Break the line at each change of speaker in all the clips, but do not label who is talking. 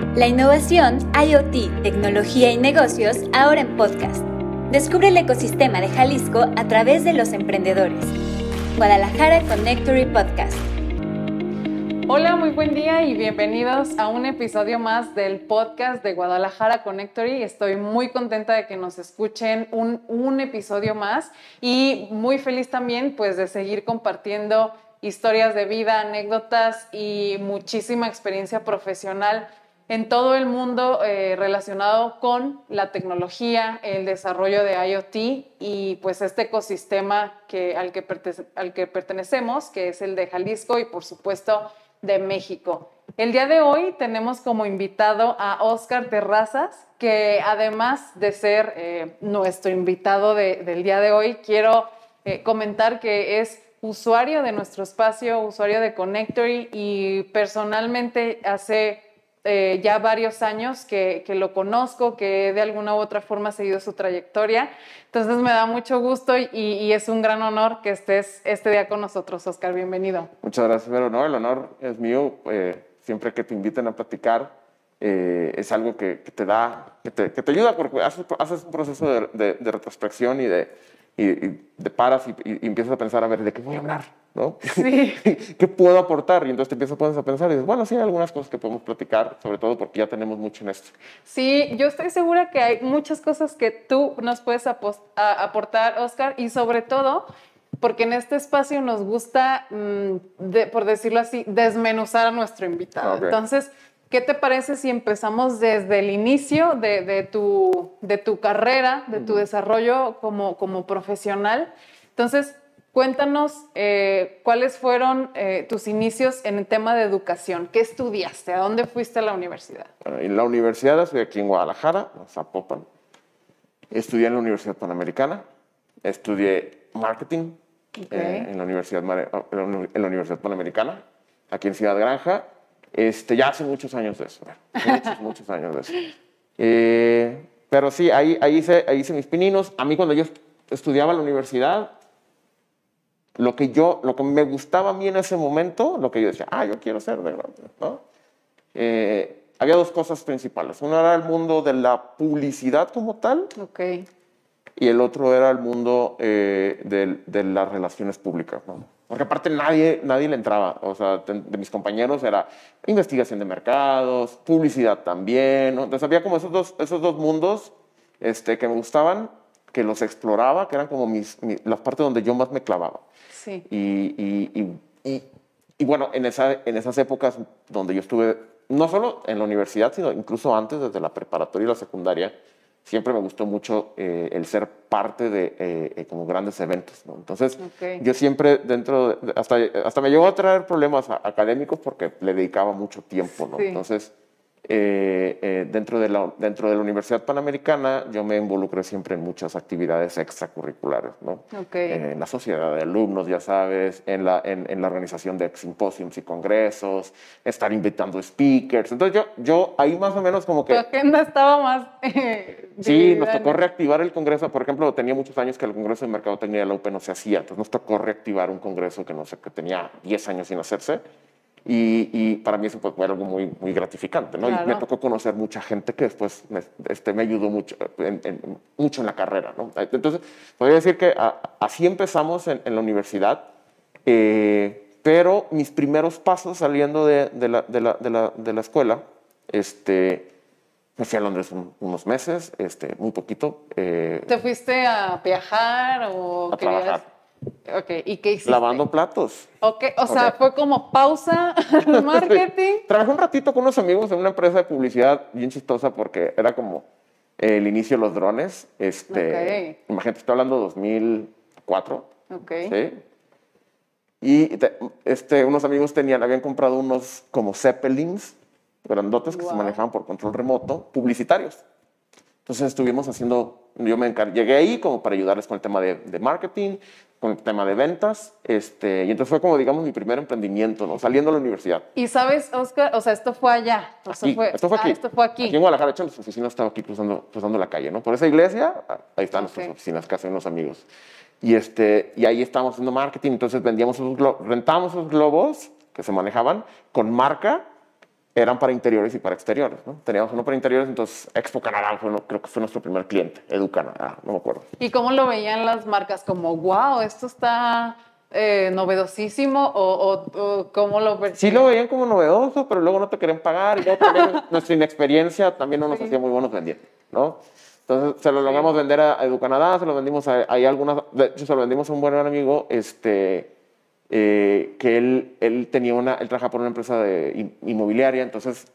La innovación, IoT, tecnología y negocios ahora en podcast. Descubre el ecosistema de Jalisco a través de los emprendedores. Guadalajara Connectory Podcast.
Hola, muy buen día y bienvenidos a un episodio más del podcast de Guadalajara Connectory. Estoy muy contenta de que nos escuchen un, un episodio más y muy feliz también pues de seguir compartiendo historias de vida, anécdotas y muchísima experiencia profesional en todo el mundo eh, relacionado con la tecnología, el desarrollo de IoT y pues este ecosistema que, al, que al que pertenecemos, que es el de Jalisco y por supuesto de México. El día de hoy tenemos como invitado a Oscar Terrazas, que además de ser eh, nuestro invitado del día de hoy, quiero eh, comentar que es usuario de nuestro espacio, usuario de Connectory y personalmente hace eh, ya varios años que, lo conozco, que de alguna u otra forma ha seguido su trayectoria. Entonces me da mucho gusto y, es un gran honor que estés este día con nosotros, Oscar. Bienvenido.
Muchas gracias, pero no, el honor es mío. Eh, siempre que te inviten a platicar, eh, es algo que, te da, que te, que te, ayuda porque haces, haces un proceso de, de retrospección y de, y, te paras y, empiezas a pensar, a ver, ¿de qué voy a hablar? ¿No?
Sí.
¿Qué puedo aportar? Y entonces te empiezas a pensar y dices, bueno, sí, hay algunas cosas que podemos platicar, sobre todo porque ya tenemos mucho en esto.
Sí, yo estoy segura que hay muchas cosas que tú nos puedes aportar, Oscar, y sobre todo porque en este espacio nos gusta, mm, por decirlo así, desmenuzar a nuestro invitado. Entonces, ¿Qué te parece si empezamos desde el inicio de, tu, de tu, carrera, de tu desarrollo como, como, profesional? Entonces, cuéntanos eh, cuáles fueron eh, tus inicios en el tema de educación. ¿Qué estudiaste? ¿A dónde fuiste a la universidad?
en la universidad estoy aquí en Guadalajara, en Zapopan. Estudié en la Universidad Panamericana. Estudié marketing eh, en, la Universidad, en la Universidad Panamericana, aquí en Ciudad Granja este, ya hace muchos años de eso, muchos, muchos años de eso. Pero sí, ahí, ahí, hice, ahí hice mis pininos. A mí cuando yo estudiaba en la universidad, lo que, yo, lo que me gustaba a mí en ese momento, lo que yo decía, ah, yo quiero ser de grande, ¿no? Eh, había dos cosas principales. Uno era el mundo de la publicidad como tal.
Okay.
Y el otro era el mundo eh, de, de, las relaciones públicas. ¿no? Porque aparte nadie, nadie le entraba. O sea, de, mis compañeros era investigación de mercados, publicidad también. Entonces había como esos dos, esos dos mundos este, que me gustaban, que los exploraba, que eran como mis, las partes donde yo más me clavaba.
Sí.
Y, y, y, y, bueno, en, esa, en esas épocas donde yo estuve, no solo en la universidad, sino incluso antes, desde la preparatoria y la secundaria, siempre me gustó mucho eh, el ser parte de eh, eh, como grandes eventos. ¿no? Entonces, yo siempre dentro, hasta, hasta me llegó a traer problemas académicos porque le dedicaba mucho tiempo. ¿no? Entonces, eh, eh, dentro, de la, dentro de la Universidad Panamericana yo me involucré siempre en muchas actividades extracurriculares, ¿no?
Eh,
en la sociedad de alumnos, ya sabes, en la, en, la organización de simposios y congresos, estar invitando speakers. Entonces yo, yo ahí más o menos como que...
Tu agenda estaba más...
sí, nos tocó reactivar el congreso. Por ejemplo, tenía muchos años que el congreso de mercadotecnia de la UP no se hacía, entonces nos tocó reactivar un congreso que no sé, que tenía 10 años sin hacerse y, para mí eso fue algo muy, muy gratificante, ¿no? Y me tocó conocer mucha gente que después me, este, me ayudó mucho en, mucho en la carrera, ¿no? Entonces, podría decir que así empezamos en, la universidad, eh, pero mis primeros pasos saliendo de, de, la, de la, la, de, la, escuela, este, me fui a Londres unos meses, este, muy poquito.
Eh, ¿Te fuiste a viajar o
a trabajar?
Ok, ¿y qué hiciste?
Lavando platos.
Ok, o sea, fue como pausa marketing.
Trabajé un ratito con unos amigos en una empresa de publicidad bien chistosa porque era como el inicio de los drones. Este, Imagínate, estoy hablando de 2004.
Ok.
¿sí? Y este, unos amigos tenían, habían comprado unos como Zeppelins grandotes que se manejaban por control remoto, publicitarios. Entonces estuvimos haciendo, yo me llegué ahí como para ayudarles con el tema de, de marketing, con el tema de ventas, este, y entonces fue como, digamos, mi primer emprendimiento, ¿no? Saliendo de la universidad.
Y sabes, Oscar, o sea, esto fue allá.
Aquí,
fue,
esto fue
ah,
aquí.
esto fue aquí.
Aquí en Guadalajara, hecho, nuestra oficina estaba aquí cruzando, cruzando la calle, ¿no? Por esa iglesia, ahí están nuestras oficinas, casi unos amigos. Y, este, y ahí estábamos haciendo marketing, entonces vendíamos esos globos, rentábamos esos globos que se manejaban con marca eran para interiores y para exteriores. ¿no? Teníamos uno para interiores, entonces Expo Canadá fue, uno- creo que fue nuestro primer cliente, Edu Canadá, no me acuerdo.
¿Y cómo lo veían las marcas? Como, wow, esto está eh, novedosísimo o, o- o cómo lo
Sí lo veían como novedoso, pero luego no te querían pagar y luego también nuestra inexperiencia también no nos
Sí.
hacía muy buenos vendiendo, ¿no? Entonces se lo logramos vender a Edu Canadá, se lo vendimos a, hay algunas, de hecho se lo vendimos a un buen amigo, este, eh, que él, él tenía una, él trabajaba por una empresa de in- inmobiliaria, entonces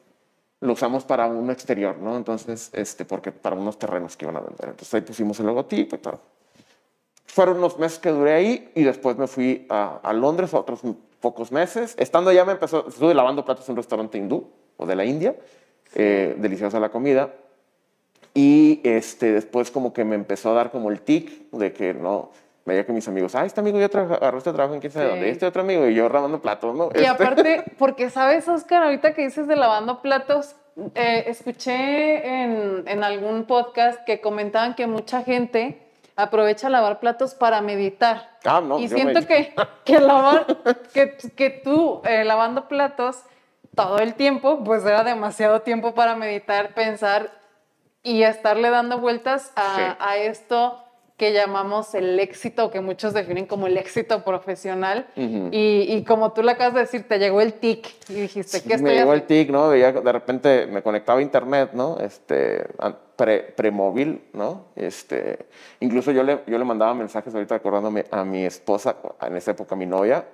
lo usamos para un exterior, ¿no? Entonces, este, porque para unos terrenos que iban a vender. Entonces ahí pusimos el logotipo y todo. Fueron unos meses que duré ahí y después me fui a, a Londres otros pocos meses. Estando allá me empezó, estuve lavando platos en un restaurante hindú o de la India, eh, deliciosa la comida. Y este, después como que me empezó a dar como el tic de que no, veía que mis amigos, ah, este amigo ya agarró este trabajo en quién sabe
Sí.
dónde, este otro amigo, y yo lavando platos, ¿no?
Y
Este-
aparte, porque sabes, Oscar, ahorita que dices de lavando platos, eh, escuché en, en algún podcast que comentaban que mucha gente aprovecha lavar platos para meditar.
Ah, no,
y siento
me-
que, que, lavar, que, que tú eh, lavando platos todo el tiempo, pues era demasiado tiempo para meditar, pensar y estarle dando vueltas a,
Sí.
a esto que llamamos el éxito, que muchos definen como el éxito profesional. Y, y como tú le acabas de decir, te llegó el tic y dijiste, ¿qué
me
estoy
llegó el tic, ¿no? Veía, de repente me conectaba a internet, ¿no? Este, pre, premóvil, ¿no? Este, incluso yo le, yo le mandaba mensajes ahorita acordándome a mi esposa, en esa época mi novia,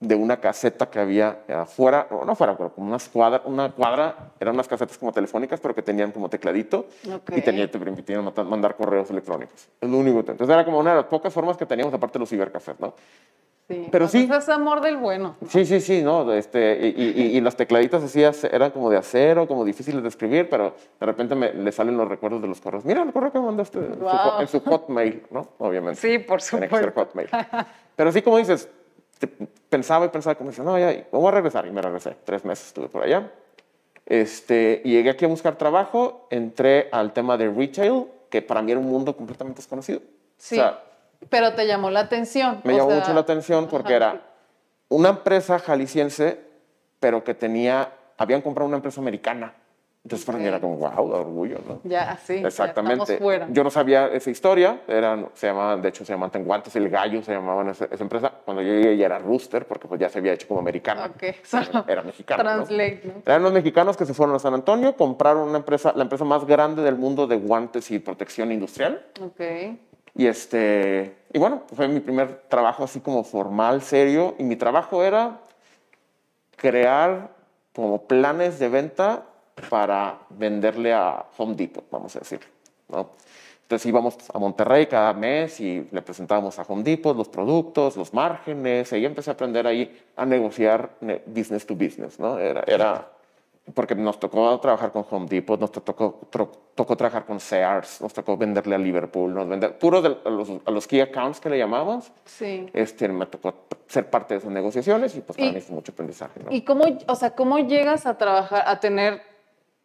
de una caseta que había afuera, o no fuera, pero como unas cuadra, una cuadra, eran unas casetas como telefónicas, pero que tenían como tecladito
Ok.
y tenía, te permitían mandar correos electrónicos. Es lo único. Entonces era como una de las pocas formas que teníamos, aparte de los cibercafés, ¿no?
Sí.
Pero
sea,
sí.
es amor del bueno.
Sí, sí, sí, no, este, y, y, y los tecladitos así eran como de acero, como difíciles de escribir, pero de repente me, le salen los recuerdos de los correos. Mira el correo que mandaste en, su,
Wow.
en su Hotmail, ¿no? Obviamente.
Sí, por
Tiene que ser
supuesto.
Hotmail. Pero sí, como dices, te- pensaba y pensaba, como dices, no, ya, voy a regresar. Y me regresé. Tres meses estuve por allá. Este, y llegué aquí a buscar trabajo, entré al tema de retail, que para mí era un mundo completamente desconocido.
Sí.
O sea,
Pero te llamó la atención.
me
o
llamó
sea,
mucho la atención porque
ajá,
era una empresa jalisciense, pero que tenía, habían comprado una empresa americana. Entonces para mí era como, wow, de orgullo, ¿no?
Ya, sí.
Exactamente.
fuera.
Yo no sabía esa historia, eran, se llamaban, de hecho se llamaban Tenguantes, el Gallo se llamaban esa, esa empresa. Cuando yo llegué ya era Rooster, porque pues ya se había hecho como americana.
Ok, solo
Era mexicana. ¿no?
Translate, ¿no?
Eran los mexicanos que se fueron a San Antonio, compraron una empresa, la empresa más grande del mundo de guantes y protección industrial.
Ok.
Y, este, y bueno, fue mi primer trabajo así como formal, serio. Y mi trabajo era crear como planes de venta para venderle a Home Depot, vamos a decirlo. ¿no? Entonces íbamos a Monterrey cada mes y le presentábamos a Home Depot los productos, los márgenes. Y ahí empecé a aprender ahí a negociar ne- business to business. ¿no? Era, era porque nos tocó trabajar con Home Depot, nos tocó, tro- tocó trabajar con Sears, nos tocó venderle a Liverpool, nos vender, puro de, a, los, a los key accounts que le llamamos.
Sí.
Este, me tocó ser parte de esas negociaciones y pues para mí fue mucho aprendizaje. ¿no?
¿Y cómo, o sea, cómo llegas a trabajar, a tener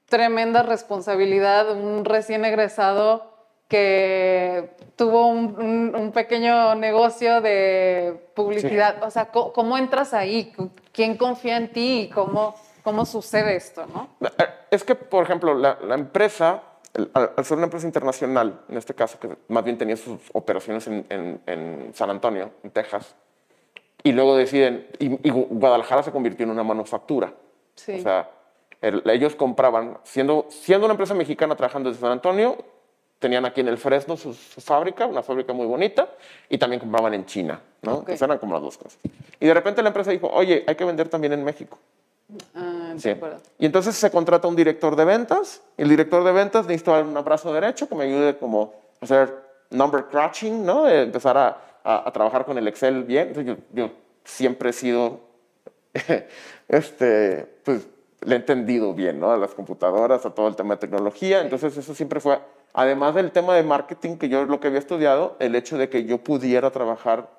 tremenda responsabilidad, un recién egresado que tuvo un, un- un pequeño negocio de publicidad? O sea, ¿cómo, cómo entras ahí? ¿Quién confía en ti? ¿Y cómo, cómo sucede esto, no?
Es que, por ejemplo, la, la empresa, el- al, al ser una empresa internacional, en este caso, que más bien tenía sus operaciones en, en- en San Antonio, en Texas, y luego deciden, y, y Guadalajara se convirtió en una manufactura.
Sí.
O sea, el- ellos compraban, siendo, siendo una empresa mexicana trabajando desde San Antonio, tenían aquí en el Fresno su, su fábrica, una fábrica muy bonita, y también compraban en China, ¿no?
Ok.
Entonces eran como las dos cosas. Y de repente la empresa dijo, oye, hay que vender también en México.
Ah,
Sí. Y entonces se contrata un director de ventas. y El director de ventas necesita un brazo derecho que me ayude como a hacer number crunching, ¿no? De empezar a, a- a trabajar con el Excel bien. Entonces, yo, yo siempre he sido, este, pues, le he entendido bien, ¿no? A las computadoras, a todo el tema de tecnología. Entonces, eso siempre fue, además del tema de marketing, que yo lo que había estudiado, el hecho de que yo pudiera trabajar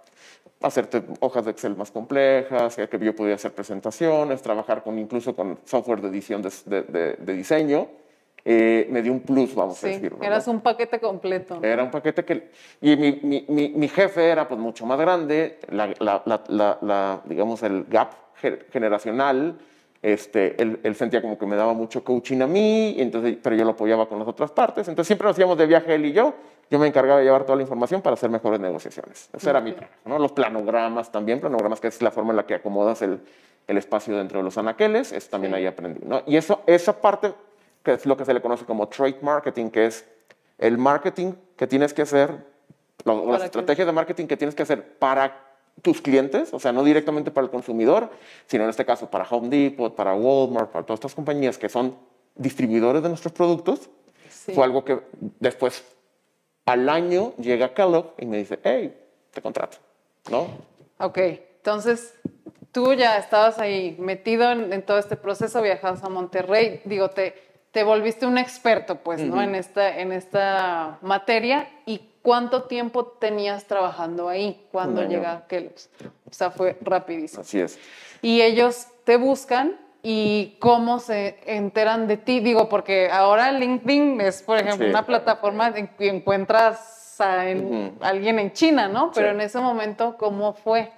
hacerte hojas de Excel más complejas, que yo podía hacer presentaciones, trabajar con incluso con software de edición de, de- de- de diseño, eh, me dio un plus, vamos a
Sí,
decirlo. ¿no?
eras un paquete completo.
Era un paquete que... Y mi, mi- mi- mi jefe era pues mucho más grande, la, la- la- digamos, el gap ge- generacional Este, él, él, sentía como que me daba mucho coaching a mí, entonces, pero yo lo apoyaba con las otras partes. Entonces siempre nos íbamos de viaje él y yo. Yo me encargaba de llevar toda la información para hacer mejores negociaciones. Ese era mi trabajo. ¿no? Los planogramas también, planogramas que es la forma en la que acomodas el, el espacio dentro de los anaqueles, eso también ahí aprendí. ¿no? Y eso, esa parte, que es lo que se le conoce como trade marketing, que es el marketing que tienes que hacer, las estrategias de marketing que tienes que hacer para tus clientes, o sea, no directamente para el consumidor, sino en este caso para Home Depot, para Walmart, para todas estas compañías que son distribuidores de nuestros productos, fue algo que después, al año, llega Kellogg y me dice, hey, te contrato, ¿no?
Ok, entonces tú ya estabas ahí metido en, todo este proceso, viajas a Monterrey, digo, te, te volviste un experto, pues, ¿no? En esta, en esta materia. ¿Y cuánto tiempo tenías trabajando ahí cuando llega Kellogg's? O sea, fue rapidísimo.
Así es.
Y ellos te buscan y cómo se enteran de ti. Digo, porque ahora LinkedIn es, por ejemplo, una plataforma en que encuentras a alguien en China, ¿no? Pero en ese momento, ¿cómo fue?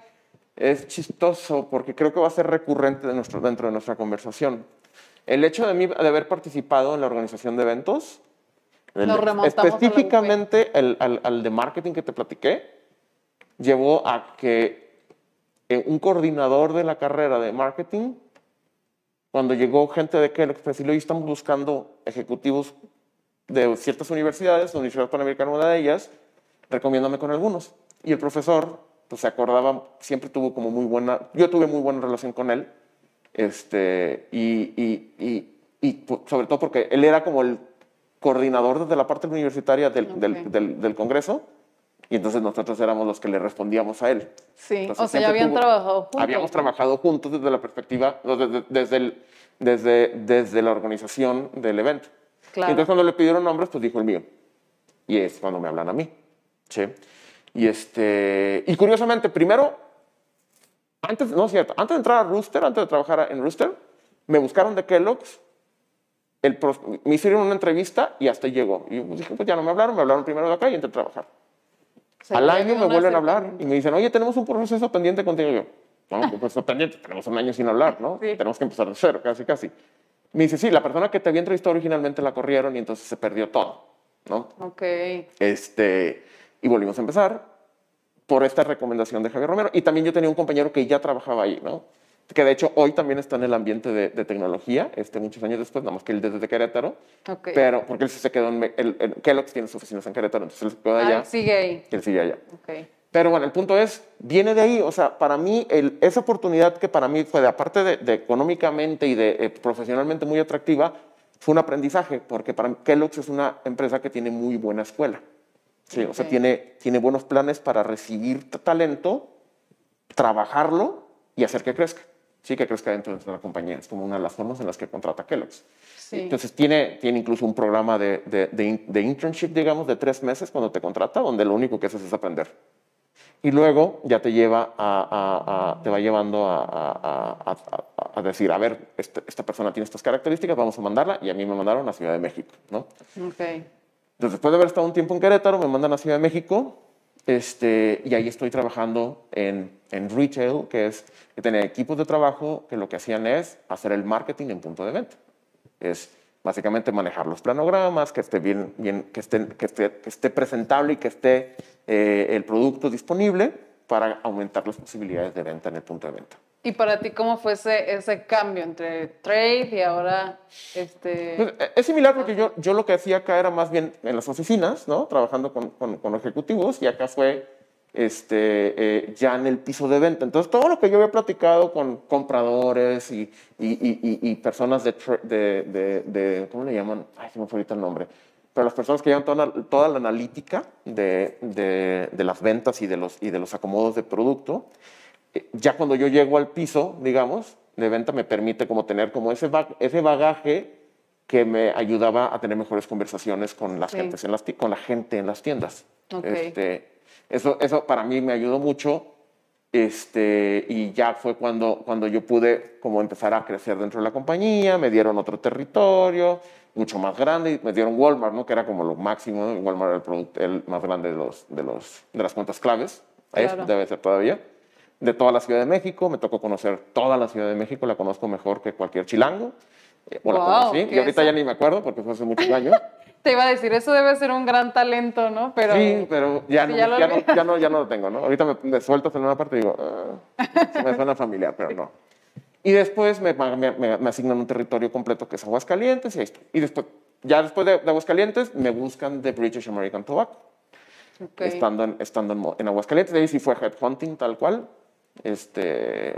es chistoso porque creo que va a ser recurrente de nuestro, dentro de nuestra conversación. El hecho de, mí, de haber participado en la organización de eventos, específicamente el, al, de marketing que te platiqué, llevó a que eh, un coordinador de la carrera de marketing, cuando llegó gente de Kellogg, pues hoy estamos buscando ejecutivos de ciertas universidades, la Universidad Panamericana una de ellas, recomiéndame con algunos. Y el profesor pues se acordaba, siempre tuvo como muy buena, yo tuve muy buena relación con él, este, y, y, y, sobre todo porque él era como el coordinador desde la parte universitaria del, del, del, Congreso, y entonces nosotros éramos los que le respondíamos a él.
Sí, o sea, ya habían trabajado juntos.
Habíamos trabajado juntos desde la perspectiva, desde, desde, el, desde, desde la organización del evento. Claro. Y entonces cuando le pidieron nombres, pues dijo el mío. Y es cuando me hablan a mí. ¿sí? Y, este, y curiosamente, primero, antes, no es cierto, antes de entrar a Rooster, antes de trabajar en Rooster, me buscaron de Kellogg's, el, me hicieron una entrevista y hasta llegó. Y dije, pues ya no me hablaron, me hablaron primero de acá y entré a trabajar. Al año me vuelven a hablar y me dicen, oye, tenemos un proceso pendiente contigo. Y yo, no, un proceso pendiente, tenemos un año sin hablar, ¿no? Tenemos que empezar de cero, casi, casi. Me dice, sí, la persona que te había entrevistado originalmente la corrieron y entonces se perdió todo, ¿no?
Ok.
Este, y volvimos a empezar por esta recomendación de Javier Romero. Y también yo tenía un compañero que ya trabajaba ahí, ¿no? que de hecho hoy también está en el ambiente de, tecnología, este, muchos años después, nada más que él desde Querétaro, pero porque él se quedó en, el, Kellogg's tiene sus oficinas en Querétaro, entonces él se quedó allá.
Ah, sigue ahí.
Él sigue allá. Okay. Pero bueno, el punto es, viene de ahí, o sea, para mí, el, esa oportunidad que para mí fue, de, aparte de, económicamente y de eh, profesionalmente muy atractiva, fue un aprendizaje, porque para Kellogg's es una empresa que tiene muy buena escuela. Sí, o sea, tiene, tiene buenos planes para recibir talento, trabajarlo y hacer que crezca. Sí, que crezca dentro de la compañía. Es como una de las formas en las que contrata Kellogg's. Sí. Entonces, tiene, tiene incluso un programa de, de, de, internship, digamos, de tres meses cuando te contrata, donde lo único que haces es aprender. Y luego ya te lleva a, a, te va llevando a, a, decir, a ver, este, esta persona tiene estas características, vamos a mandarla. Y a mí me mandaron a Ciudad de México, ¿no?
Okay.
Entonces, después de haber estado un tiempo en Querétaro, me mandan a Ciudad de México este, y ahí estoy trabajando en, en retail, que es que tenía equipos de trabajo que lo que hacían es hacer el marketing en punto de venta. Es básicamente manejar los planogramas, que esté bien, bien que, esté, que, esté, que esté presentable y que esté eh, el producto disponible para aumentar las posibilidades de venta en el punto de venta.
¿Y para ti cómo fue ese, ese cambio entre trade y ahora este...?
Pues, e, es similar porque yo, yo lo que hacía acá era más bien en las oficinas, ¿no? Trabajando con, con, ejecutivos y acá fue este, eh, ya en el piso de venta. Entonces, todo lo que yo había platicado con compradores y, y, y, y personas de, de, de, ¿cómo le llaman? Ay, se me fue ahorita el nombre. Pero las personas que llevan toda, toda la analítica de, de, las ventas y de, los, y de los acomodos de producto, ya cuando yo llego al piso, digamos, de venta, me permite como tener como ese, ese bagaje que me ayudaba a tener mejores conversaciones con, las gentes en las, con la gente en las tiendas. Este, eso, eso para mí me ayudó mucho este, y ya fue cuando, cuando yo pude como empezar a crecer dentro de la compañía, me dieron otro territorio mucho más grande, me dieron Walmart, ¿no? que era como lo máximo, Walmart era el, el más grande de, los, de, los, de las cuentas claves, debe ser todavía. De toda la Ciudad de México, me tocó conocer toda la Ciudad de México, la conozco mejor que cualquier chilango. eh, o la
Wow,
conocí,
¿qué
y ahorita
eso?
ya ni me acuerdo porque fue hace muchos años.
Te iba a decir, eso debe ser un gran talento, ¿no? Pero
sí, pero ya,
Sí,
no,
ya
ya, no, ya, no, ya no lo tengo, ¿no? Ahorita me, me sueltas en una parte y digo, "Ah", se me suena familiar, pero no. Y después me, me, me- asignan un territorio completo que es Aguascalientes y ahí estoy. Y después, ya después de, de Aguascalientes, me buscan de British American Tobacco.
Ok.
estando, en, estando en, en Aguascalientes. Ahí sí fue headhunting tal cual. Este,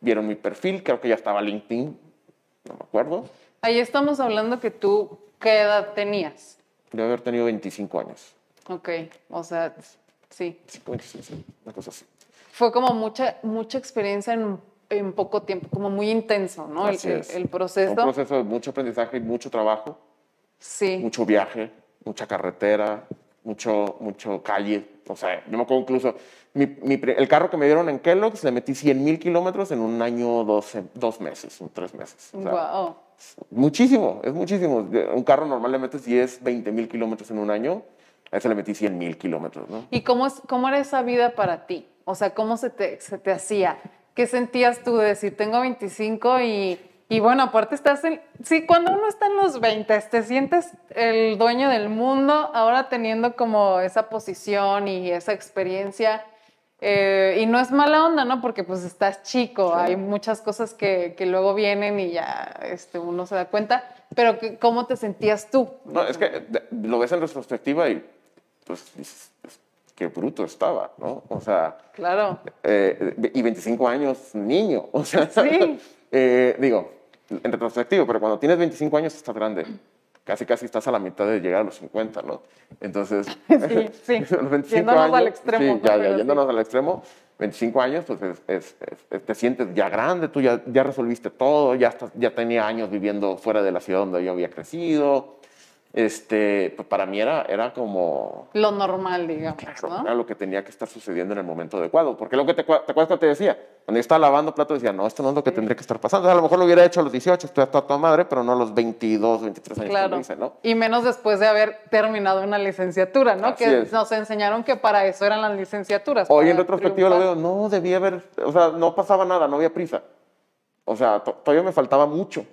vieron mi perfil, creo que ya estaba LinkedIn, no me acuerdo.
Ahí estamos hablando que tú, ¿qué edad tenías?
Debe haber tenido 25 años.
Ok, o sea, sí.
25, 26, sí, una cosa así.
Fue como mucha, mucha experiencia en, en poco tiempo, como muy intenso, ¿no? El,
Así
el-
es.
el
Un
proceso.
proceso de mucho aprendizaje y mucho trabajo,
Sí.
mucho viaje, mucha carretera, mucho, mucho calle. O sea, yo me acuerdo incluso, mi, mi el carro que me dieron en Kellogg's le metí 100 mil kilómetros en un año, dos, dos meses, en tres meses. O sea,
Wow.
Muchísimo, es muchísimo. Un carro normal le metes 10, 20 mil kilómetros en un año, a ese le metí 100 mil kilómetros, ¿no?
¿Y cómo, es, cómo era esa vida para ti? O sea, ¿cómo se te, se te hacía? ¿Qué sentías tú de decir, tengo 25 y, y bueno, aparte estás en... Sí, cuando uno está en los 20, te sientes el dueño del mundo, ahora teniendo como esa posición y esa experiencia. eh, y no es mala onda, ¿no? Porque pues estás chico,
Sí.
hay muchas cosas que, que luego vienen y ya este, uno se da cuenta, pero ¿cómo te sentías tú?
No, es que lo ves en retrospectiva y pues dices, qué bruto estaba, ¿no? O sea,
Claro,
eh, y 25 años, niño, o sea,
Sí.
eh, digo, en retrospectiva, pero cuando tienes 25 años estás grande. Casi, casi estás a la mitad de llegar a los 50, ¿no? Entonces,
Sí, sí.
los 25
Yéndonos
años,
al extremo,
sí, ya, ya,
sí.
yéndonos al extremo, 25 años, pues es- es- es- te sientes ya grande, tú ya, ya resolviste todo, ya, estás- ya tenía años viviendo fuera de la ciudad donde yo había crecido. Este, pues para mí era, era como,
lo normal, digamos,
Claro,
¿no?
era lo que tenía que estar sucediendo en el momento adecuado. Porque lo que te, te acuerdas que te decía, cuando yo estaba lavando platos, decía, no, esto no es lo que tendría que estar pasando. a lo mejor lo hubiera hecho a los 18, estoy hasta toda madre, pero no a los 22, 23 años que
Claro.
lo hice, ¿no?
Y menos después de haber terminado una licenciatura, ¿no?
Así
que
es.
nos enseñaron que para eso eran las licenciaturas.
Hoy en retrospectiva lo veo, no, debía haber, o sea, no pasaba nada, no había prisa. O sea, to- todavía me faltaba mucho.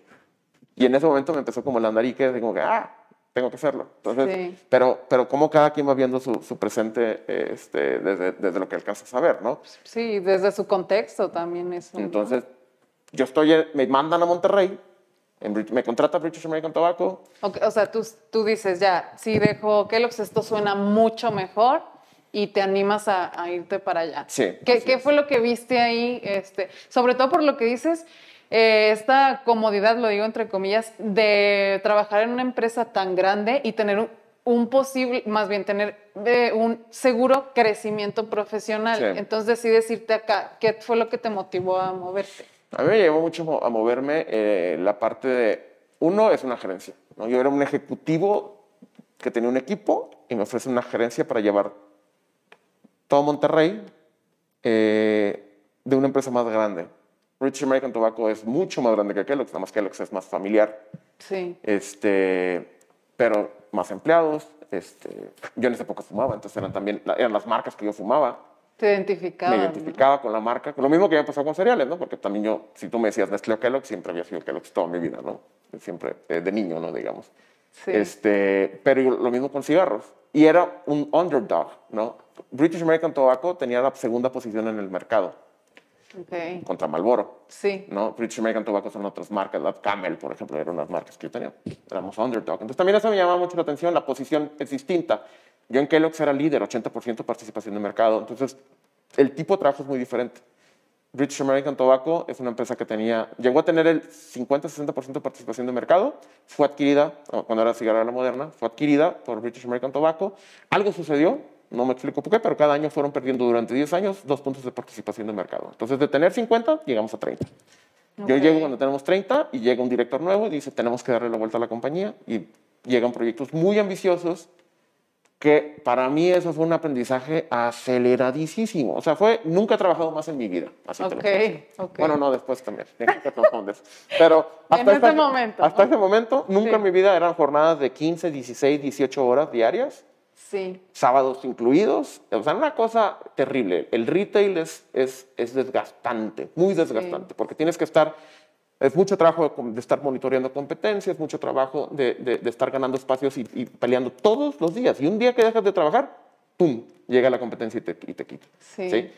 Y en ese momento me empezó como el andarique, así como que, ah, tengo que hacerlo. Entonces,
Sí.
pero, pero como cada quien va viendo su, su presente este, desde, desde lo que alcanza a saber, ¿no?
Sí, desde su contexto también eso. ¿no?
Entonces, yo estoy, me mandan a Monterrey, en me contrata British American Tobacco,
Ok, O sea, tú, tú dices, ya, sí dejo Kellogg's, esto suena mucho mejor y te animas a, a irte para allá.
Sí,
¿Qué, qué fue lo que viste ahí? Este, sobre todo por lo que dices, eh, esta comodidad, lo digo entre comillas, de trabajar en una empresa tan grande y tener un, un posible, más bien tener eh, un seguro crecimiento profesional.
Sí.
Entonces decides irte acá. ¿Qué fue lo que te motivó a moverte?
A mí me llevó mucho a moverme eh, la parte de, uno es una gerencia, ¿no? yo era un ejecutivo que tenía un equipo y me ofrece una gerencia para llevar todo Monterrey eh, de una empresa más grande. British American Tobacco es mucho más grande que Kellogg's, nada más Kellogg's es más familiar,
Sí,
este, pero más empleados. Este, yo en esa época fumaba, entonces eran también eran las marcas que yo fumaba
te identificaba.
me
¿no?
identificaba con la marca. Lo mismo que me pasó con cereales, ¿no? Porque también yo, si tú me decías Nestlé o Kellogg, siempre había sido Kellogg toda mi vida, ¿no? Siempre, eh, de niño, ¿no? Digamos.
Sí.
Este, pero yo- lo mismo con cigarros. Y era un underdog, ¿no? British American Tobacco tenía la segunda posición en el mercado
Ok,
contra Marlboro,
Sí.
¿no? British American Tobacco son otras marcas, la Camel, por ejemplo, eran unas marcas que yo tenía. Éramos underdog. Entonces también eso me llamaba mucho la atención, la posición es distinta. Yo en Kellogg's era líder, 80% participación de mercado. Entonces, el tipo de trabajo es muy diferente. British American Tobacco es una empresa que tenía, llegó a tener el 50-60% de participación de mercado, fue adquirida, cuando era cigarra la moderna, fue adquirida por British American Tobacco. Algo sucedió, no me explico por qué, pero cada año fueron perdiendo durante 10 años dos puntos de participación de mercado. Entonces, de tener 50, llegamos a 30. Yo llego cuando tenemos 30 y llega un director nuevo y dice, tenemos que darle la vuelta a la compañía y llegan proyectos muy ambiciosos que para mí eso fue un aprendizaje aceleradísimo. O sea, fue, nunca he trabajado más en mi vida. Así te lo
Ok,
puedo decir.
ok.
Bueno, no, después también. que confundes. Pero
En
hasta,
ese
ese-
momento,
hasta
¿no?
ese momento, nunca
Sí.
en mi vida eran jornadas de 15, 16, 18 horas diarias
Sí.
Sábados incluidos. O sea, una cosa terrible. El retail es, es, es desgastante, muy desgastante, porque tienes que estar es mucho trabajo de, estar monitoreando competencias, mucho trabajo de, de, estar ganando espacios y, peleando todos los días. Y un día que dejas de trabajar, ¡pum!, llega la competencia y te, y te quita. Sí.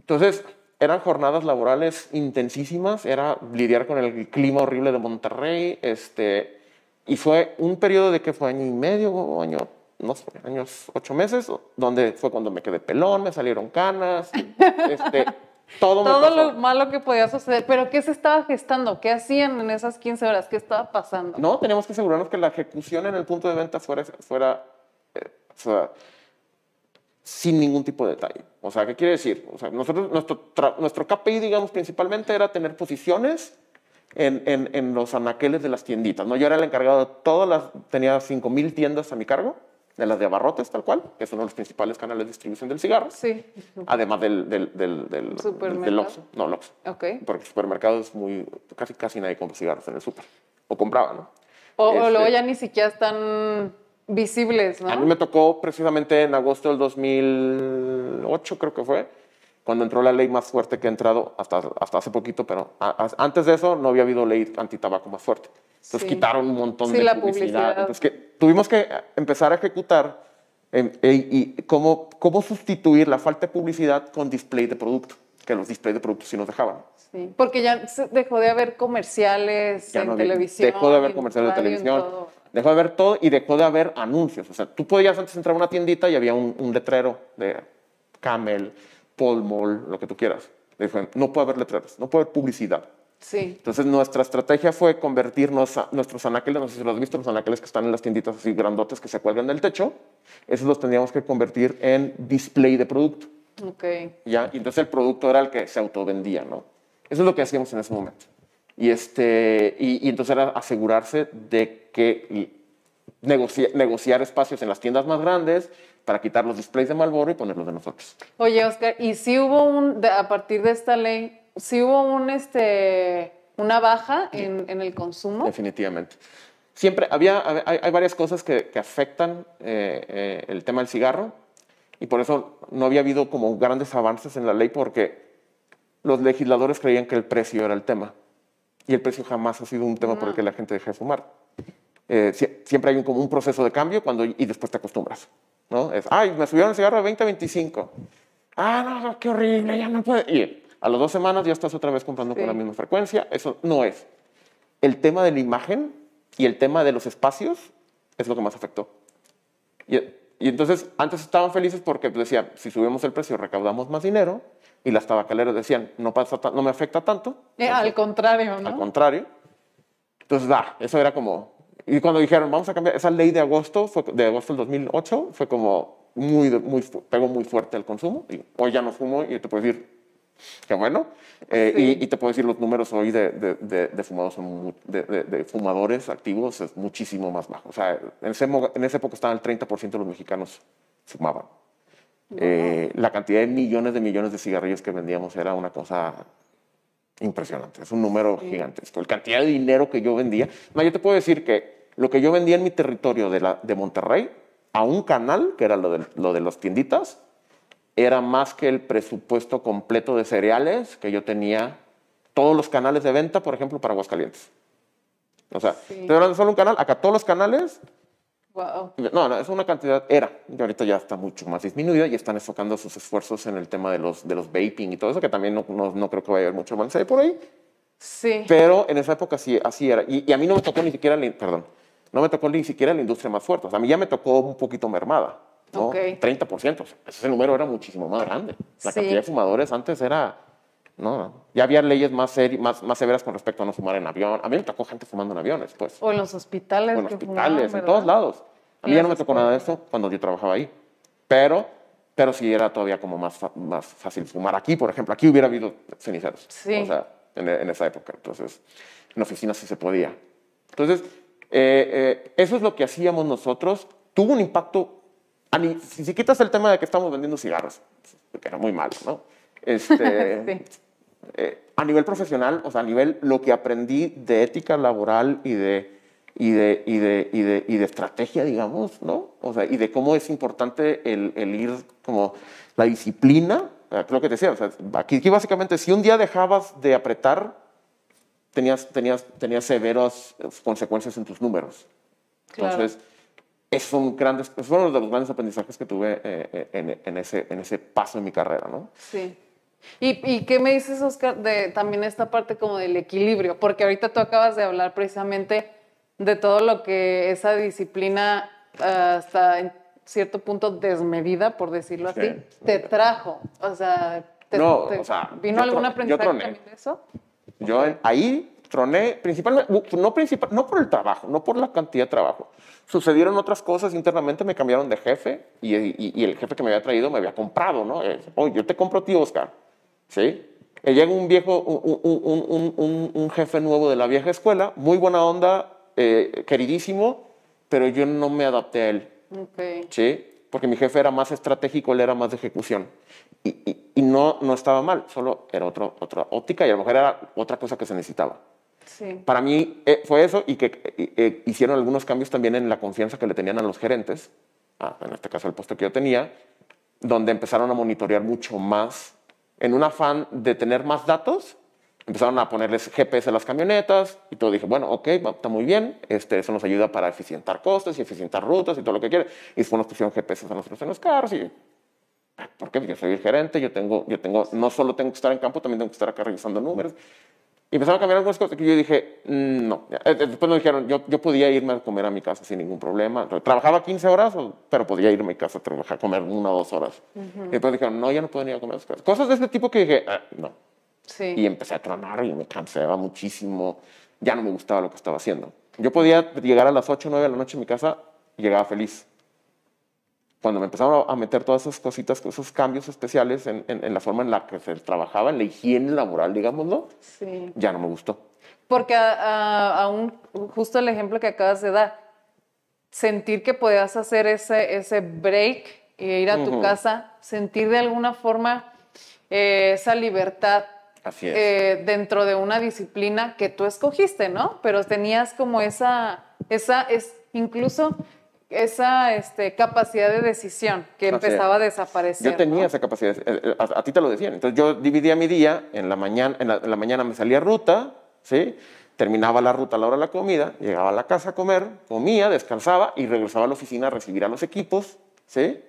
Entonces, eran jornadas laborales intensísimas, era lidiar con el clima horrible de Monterrey, este, y fue un periodo de que fue año y medio, o año, no sé, años, ocho meses, donde fue cuando me quedé pelón, me salieron canas, este, todo,
Todo lo malo que podía suceder. Pero ¿qué se estaba gestando? ¿Qué hacían en esas 15 horas? ¿Qué estaba pasando?
No, teníamos que asegurarnos que la ejecución en el punto de venta fuera, fuera, eh, sin ningún tipo de detalle. O sea, ¿qué quiere decir? O sea, nosotros, nuestro, nuestro KPI, digamos, principalmente era tener posiciones en, en, en, los anaqueles de las tienditas. ¿no? Yo era el encargado de todas las, tenía 5.000 tiendas a mi cargo de las de abarrotes, tal cual, que es uno de los principales canales de distribución del cigarro.
Sí.
Además del, del, del, del, del Oxxo. No, el Oxxo.
Ok.
Porque el supermercado es muy... Casi, casi nadie compra cigarros en el super. O compraba, ¿no?
O, luego este ya ni siquiera están visibles, ¿no?
A mí me tocó precisamente en agosto del 2008, creo que fue, cuando entró la ley más fuerte que ha entrado hasta, hasta hace poquito, pero antes de eso no había habido ley antitabaco más fuerte. Entonces quitaron un montón de publicidad. Entonces que tuvimos que empezar a ejecutar em, e, y cómo, cómo sustituir la falta de publicidad con display de producto, que los displays de productos sí nos dejaban.
Sí, porque ya dejó de haber comerciales en televisión.
Dejó de haber comerciales de televisión. Dejó de haber todo y dejó de haber anuncios. O sea, tú podías antes entrar a una tiendita y había un, letrero de Camel, Paul lo que tú quieras. No puede haber letreros, no puede haber publicidad. Entonces nuestra estrategia fue convertirnos a nuestros anaqueles, no sé si los has visto, los anaqueles que están en las tienditas así grandotes que se cuelgan del techo, esos los teníamos que convertir en display de producto.
Okay.
¿Ya? Y entonces el producto era el que se autovendía, ¿no? Eso es lo que hacíamos en ese momento. Y, este, y, entonces era asegurarse de que negociar espacios en las tiendas más grandes para quitar los displays de Malboro y ponerlos de nosotros.
Oye, Oscar, ¿y si hubo un, a partir de esta ley, si hubo un, este, una baja en, en el consumo.
Definitivamente. Siempre había, hay, varias cosas que, que afectan eh, eh, el tema del cigarro y por eso no había habido como grandes avances en la ley porque los legisladores creían que el precio era el tema y el precio jamás ha sido un tema por el que la gente deje de fumar. Eh, siempre hay un, como un proceso de cambio cuando, y después te acostumbras. ¿no? Es, ay, me subieron el cigarro de 20 a 25. Ah, no, qué horrible, ya no puedo. Y a las dos semanas ya estás otra vez comprando con la misma frecuencia. Eso no es. El tema de la imagen y el tema de los espacios es lo que más afectó. Y, entonces, antes estaban felices porque decían, si subimos el precio, recaudamos más dinero. Y las tabacaleras decían, no, pasa no me afecta tanto.
Eh, al contrario, ¿no?
Al contrario. Entonces, da, eso era como... Y cuando dijeron, vamos a cambiar, esa ley de agosto, fue, de agosto del 2008, fue como muy, muy, pegó muy fuerte el consumo. Y hoy ya no fumo y te puedo decir, Qué bueno. Eh, y, te puedo decir, los números hoy de, de, de, fumadores, de, fumadores activos es muchísimo más bajo. O sea, en, ese, en esa época estaban el 30% de los mexicanos fumaban. Eh, la cantidad de millones de millones de cigarrillos que vendíamos era una cosa impresionante. Es un número gigantesco. La cantidad de dinero que yo vendía. No, yo te puedo decir que lo que yo vendía en mi territorio de, la, de Monterrey a un canal, que era lo de, lo de las tienditas, era más que el presupuesto completo de cereales que yo tenía, todos los canales de venta, por ejemplo, para Aguascalientes. O sea, sí. estoy hablando solo un canal, acá todos los canales.
Wow.
No, no, es una cantidad, era, y ahorita ya está mucho más disminuida y están enfocando sus esfuerzos en el tema de los, de los vaping y todo eso, que también no, no, creo que vaya a haber mucho avance por ahí.
Sí.
Pero en esa época sí, así era. Y, a mí no me tocó ni siquiera, perdón, no me tocó ni siquiera la industria más fuerte. O sea, a mí ya me tocó un poquito mermada. ¿No? 30%. Ese número era muchísimo más grande. La cantidad de fumadores antes era... No, ya había leyes más, más, más severas con respecto a no fumar en avión. A mí me tocó gente fumando en aviones, pues.
O en los hospitales.
O en los hospitales, en todos lados. A mí ya no me tocó nada de eso cuando yo trabajaba ahí. Pero, pero sí era todavía como más, más fácil fumar. Aquí, por ejemplo, aquí hubiera habido ceniceros.
Sí.
O sea, en, en esa época. Entonces, en oficinas sí se podía. Entonces, eh, eh, eso es lo que hacíamos nosotros. Tuvo un impacto si, quitas el tema de que estamos vendiendo cigarros, que era muy malo, ¿no? Este, eh, a nivel profesional, o sea, a nivel lo que aprendí de ética laboral y de y de, y de, y de, y de estrategia, digamos, ¿no? O sea, y de cómo es importante el, el ir como la disciplina, creo que te decía, o sea, aquí, aquí básicamente si un día dejabas de apretar, tenías, tenías, tenías severas consecuencias en tus números. Entonces, esos son grandes, esos fueron uno de los grandes aprendizajes que tuve eh, eh, en, en, ese, en ese paso en mi carrera, ¿no?
Sí. ¿Y, ¿Y, qué me dices, Oscar, de también esta parte como del equilibrio? Porque ahorita tú acabas de hablar precisamente de todo lo que esa disciplina hasta en cierto punto desmedida, por decirlo así, te trajo. O sea, te,
no, o sea,
¿vino alguna aprendizaje también de eso?
Yo ahí troné, principalmente, no, principal, no por el trabajo, no por la cantidad de trabajo. Sucedieron otras cosas internamente, me cambiaron de jefe y, y, el jefe que me había traído me había comprado, ¿no? Oye, yo te compro a ti, Oscar, ¿sí? Y llega un viejo, un, un, un, jefe nuevo de la vieja escuela, muy buena onda, eh, queridísimo, pero yo no me adapté a él.
Okay.
¿Sí? Porque mi jefe era más estratégico, él era más de ejecución. Y, y, no, no estaba mal, solo era otro, otra óptica y a lo mejor era otra cosa que se necesitaba.
Sí.
Para mí eh, fue eso y que eh, hicieron algunos cambios también en la confianza que le tenían a los gerentes, ah, en este caso el puesto que yo tenía, donde empezaron a monitorear mucho más en un afán de tener más datos empezaron a ponerles GPS a las camionetas y todo. Dije, bueno, ok, está muy bien, este, eso nos ayuda para eficientar costes y eficientar rutas y todo lo que quiere. Y después nos pusieron GPS a nosotros en los carros y... ¿Por qué? Yo soy el gerente, yo tengo, yo tengo, no solo tengo que estar en campo, también tengo que estar acá revisando números. Y empezaron a cambiar algunas cosas que yo dije, mm, no. Eh, después nos dijeron, yo, yo podía irme a comer a mi casa sin ningún problema. Trabajaba 15 horas, pero podía irme a mi casa a trabajar, comer una o dos horas. Y después dijeron, no, ya no pueden ir a comer a sus casas. Cosas de este tipo que dije, ah, no. Y empecé a tronar y me cansaba muchísimo. Ya no me gustaba lo que estaba haciendo. Yo podía llegar a las 8 o 9 de la noche a mi casa y llegaba feliz. Cuando me empezaron a meter todas esas cositas, esos cambios especiales en, en, la forma en la que se trabajaba, en la higiene laboral, digámoslo,
sí.
ya no me gustó.
Porque aún, justo el ejemplo que acabas de dar, sentir que podías hacer ese, ese break e ir a tu casa, sentir de alguna forma eh, esa libertad
Así es.
Eh, dentro de una disciplina que tú escogiste, ¿no? Pero tenías como esa, esa es, incluso esa este, capacidad de decisión que empezaba a desaparecer.
Yo tenía esa capacidad, eh, eh, a, ti te lo decían. Entonces yo dividía mi día, en la mañana, en la, mañana me salía ruta, ¿sí? terminaba la ruta a la hora de la comida, llegaba a la casa a comer, comía, descansaba y regresaba a la oficina a recibir a los equipos, ¿sí?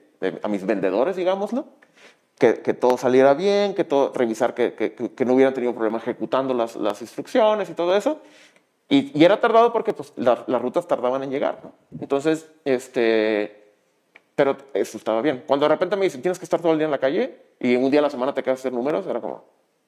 a mis vendedores, digámoslo que, todo saliera bien, que todo, revisar que, que, no hubieran tenido problema ejecutando las, las instrucciones y todo eso. Y, y era tardado porque pues, las rutas tardaban en llegar. Entonces, este, pero eso estaba bien. Cuando de repente me dicen, tienes que estar todo el día en la calle y un día a la semana te quedas a hacer números, era como,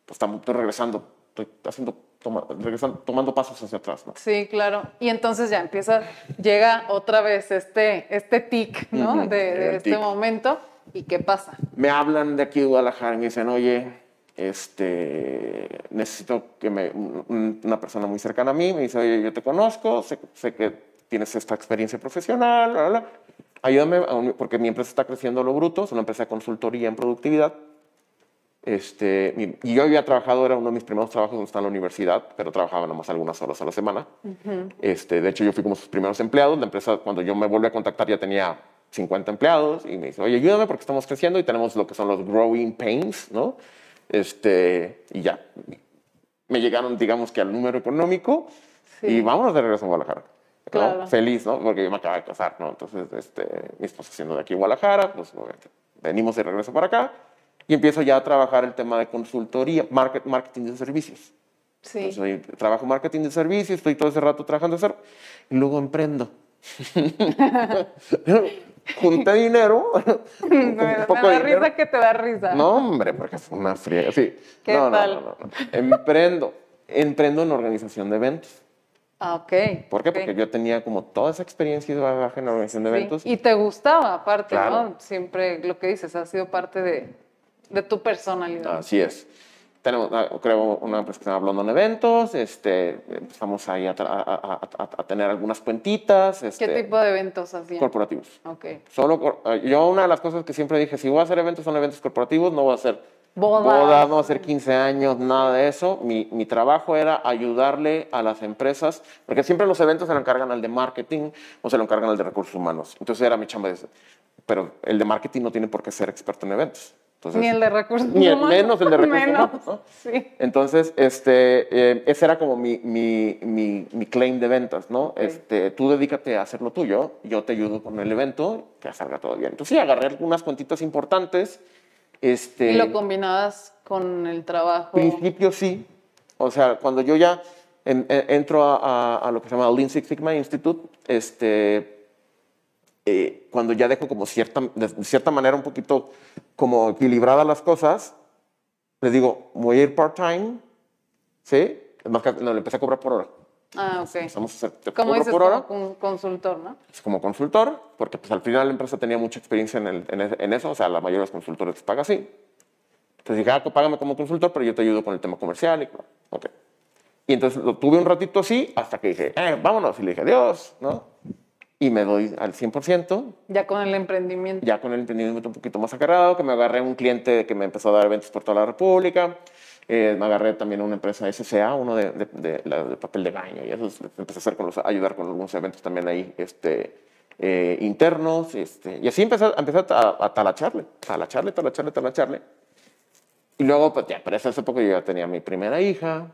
pues estoy regresando, estoy haciendo, toma, regresando, tomando pasos hacia atrás. ¿no?
Sí, claro. Y entonces ya empieza, llega otra vez este, este tic, ¿no? de, de este momento ¿Y qué pasa?
Me hablan de aquí de Guadalajara y me dicen, oye, este, necesito que me, una persona muy cercana a mí me dice, oye, yo te conozco, sé, sé que tienes esta experiencia profesional, bla, bla, ayúdame, porque mi empresa está creciendo a lo bruto, es una empresa de consultoría en productividad. Este, y yo había trabajado, era uno de mis primeros trabajos donde estaba en la universidad, pero trabajaba nomás algunas horas a la semana. este, de hecho, yo fui como sus primeros empleados. La empresa, cuando yo me volví a contactar, ya tenía 50 empleados y me dice, oye, ayúdame porque estamos creciendo y tenemos lo que son los growing pains, ¿no? Este, y ya, me llegaron, digamos que al número económico y vámonos de regreso a Guadalajara.
Claro.
Feliz, ¿no? Porque yo me acabo de casar, ¿no? Entonces, este, mi esposa siendo de aquí Guadalajara, pues venimos de regreso para acá y empiezo ya a trabajar el tema de consultoría, market, marketing de servicios.
Sí.
Entonces, trabajo marketing de servicios, estoy todo ese rato trabajando eso y luego emprendo. junté dinero.
un poco me da risa que te da risa.
No, hombre, porque es una fría. Sí.
¿Qué
no,
tal?
No, no, Emprendo. Emprendo en organización de eventos.
Ah, ok.
¿Por qué? Porque yo tenía como toda esa experiencia de bagaje en la organización de eventos.
Y te gustaba, aparte,
Claro.
¿no? Siempre lo que dices ha sido parte de, de tu personalidad.
Así es. Tenemos, ah, creo, una empresa que se llama Blondon Eventos. Este, empezamos ahí a, a- a- a- a tener algunas cuentitas.
¿Qué
Este,
tipo de eventos hacían?
Corporativos.
Ok.
Solo, eh, yo una de las cosas que siempre dije, si voy a hacer eventos, son eventos corporativos, no voy a hacer
Bodas.
bodas, no hacer 15 años, nada de eso. Mi, mi trabajo era ayudarle a las empresas, porque siempre los eventos se lo encargan al de marketing o se lo encargan al de recursos humanos. Entonces era mi chamba. de- Pero el de marketing no tiene por qué ser experto en eventos. Entonces,
Ni el de recursos
Ni el
humanos.
menos el de recursos
Menos,
humanos, ¿no?
Sí.
Entonces, este, eh, ese era como mi, mi, mi, mi claim de ventas, ¿no? Este, tú dedícate a hacer lo tuyo, yo te ayudo con el evento, que salga todo bien. Entonces, sí, agarré algunas cuentitas importantes. Este,
Y lo combinabas con el trabajo.
principio sí. O sea, cuando yo ya en- en- entro a, a- a lo que se llama Lean Six Sigma Institute, este, eh, cuando ya dejo como cierta, de cierta manera un poquito como equilibradas las cosas, les digo, voy a ir part-time, ¿sí? Es más, que- no, le empecé a cobrar por hora.
Ah, ok.
Empezamos a hacer, te cobro
dices,
por hora
como consultor, ¿no?
pues, como consultor, porque pues al final la empresa tenía mucha experiencia en, el- en, ese- en eso, o sea, la mayoría de los consultores les paga así. Entonces dije, ah, págame como consultor, pero yo te ayudo con el tema comercial. Y, ok. y entonces lo tuve un ratito así, hasta que dije, eh, vámonos, y le dije, adiós, ¿no? Y me doy al 100%,
Ya con el emprendimiento.
ya con el emprendimiento un poquito más agarrado, que me agarré un cliente que me empezó a dar eventos por toda la República. Eh, me agarré también una empresa SCA, uno de, de, de- de papel de baño, y eso es- empecé a, hacer con los, a ayudar con algunos eventos también ahí este, eh, internos. Este, y así empecé, empecé a, a talacharle, talacharle, talacharle, talacharle. Y luego, pues ya, pero hace poco yo ya tenía mi primera hija.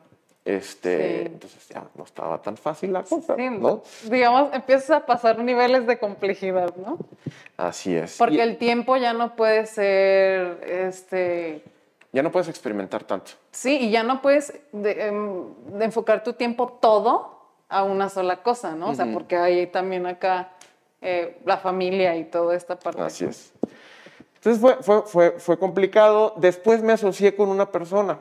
Este,
Sí.
Entonces ya no estaba tan fácil la cosa,
Sí,
¿no?
Digamos, empiezas a pasar niveles de complejidad, ¿no?
Así es.
Porque
Y
el tiempo ya no puede ser, este,
ya no puedes experimentar tanto.
sí, y ya no puedes de- em, de enfocar tu tiempo todo a una sola cosa, ¿no? O sea, porque hay también acá eh, la familia y toda esta parte.
Así es. Entonces fue, fue, fue, fue complicado. Después me asocié con una persona.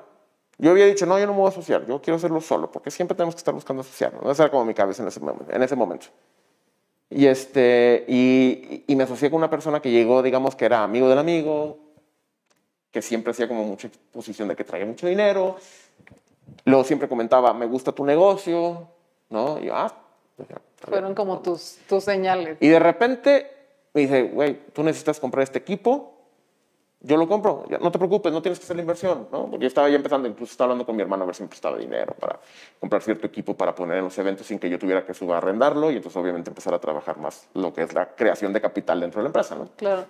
Yo había dicho, no, yo no me voy a asociar, yo quiero hacerlo solo, porque siempre tenemos que estar buscando asociarnos. ¿no? Era como mi cabeza en ese momento. En ese momento. Y, este, y, y me asocié con una persona que llegó, digamos, que era amigo del amigo, que siempre hacía como mucha exposición de que traía mucho dinero. Luego siempre comentaba, me gusta tu negocio, ¿no? Y yo, ah, pues.
Fueron como tus, tus señales.
Y de repente me dice, güey, tú necesitas comprar este equipo, yo lo compro, no te preocupes, no tienes que hacer la inversión, ¿no? Porque yo estaba ya empezando, incluso estaba hablando con mi hermano a ver si me prestaba dinero para comprar cierto equipo para poner en los eventos sin que yo tuviera que subarrendarlo y entonces obviamente empezar a trabajar más lo que es la creación de capital dentro de la empresa, ¿no?
Claro.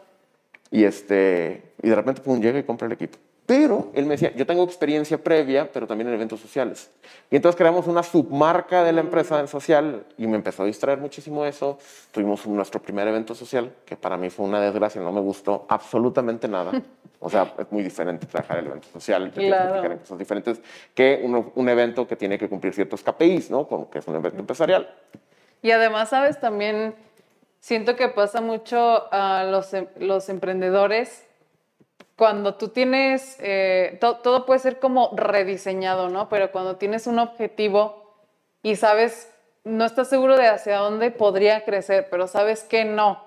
Y, este, y de repente, pum, llega y compra el equipo. Pero él me decía, yo tengo experiencia previa, pero también en eventos sociales. Y entonces creamos una submarca de la empresa en social y me empezó a distraer muchísimo eso. Tuvimos nuestro primer evento social, que para mí fue una desgracia, no me gustó absolutamente nada. O sea, es muy diferente trabajar el evento social,
Claro.
cosas diferentes, que un, un evento que tiene que cumplir ciertos KPIs, ¿no? Como que es un evento empresarial.
Y además, sabes, también siento que pasa mucho a los, em- los emprendedores cuando tú tienes, eh, to- todo puede ser como rediseñado, ¿no? Pero cuando tienes un objetivo y sabes, no estás seguro de hacia dónde podría crecer, pero sabes que no.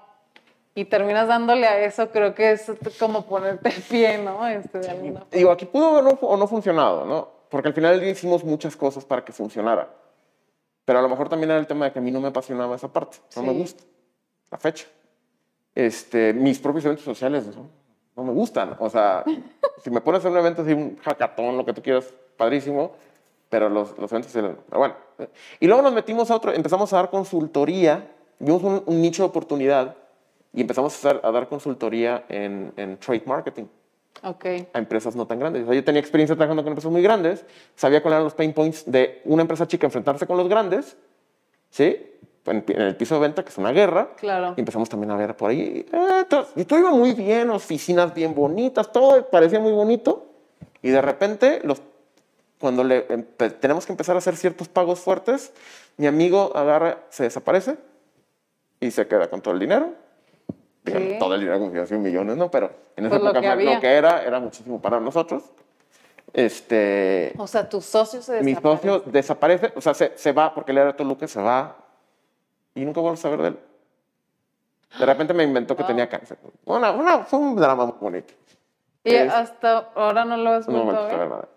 Y terminas dándole a eso, creo que es como ponerte el pie, ¿no? Este, de.
Digo, aquí pudo o no, o no funcionado, ¿no? Porque al final del día hicimos muchas cosas para que funcionara. Pero a lo mejor también era el tema de que a mí no me apasionaba esa parte, no me
Sí.
gusta, la fecha. Este, mis propios eventos sociales ¿no? No me gustan. O sea, si me pones en un evento así, un hackathon, lo que tú quieras, padrísimo, pero los, los eventos, pero bueno. Y luego nos metimos a otro, empezamos a dar consultoría, vimos un, un nicho de oportunidad y empezamos a, hacer- a dar consultoría en, en trade marketing
Ok.
a empresas no tan grandes. O sea, yo tenía experiencia trabajando con empresas muy grandes, sabía cuáles eran los pain points de una empresa chica enfrentarse con los grandes, ¿sí? En, en el piso de venta, que es una guerra.
Claro.
Y empezamos también a ver por ahí. eh, todo, y todo iba muy bien, oficinas bien bonitas, todo parecía muy bonito. Y de repente, los, cuando le, tenemos que empezar a hacer ciertos pagos fuertes, mi amigo agarra, se desaparece y se queda con todo el dinero. Digo,
¿Qué?
todo el dinero, como si millones, ¿no? Pero en esa
Pues lo
época
que
lo que era, era muchísimo para nosotros. Este,
O sea, tus socios se
mi
desaparecen.
socio desaparece, o sea, se, se va porque él era Toluca, se va y nunca vuelvo a saber de él. De repente me inventó que
Wow.
tenía cáncer. Una, una- fue un drama muy bonito.
Y
es-
hasta ahora no lo has
No
vuelto a ver.
nada.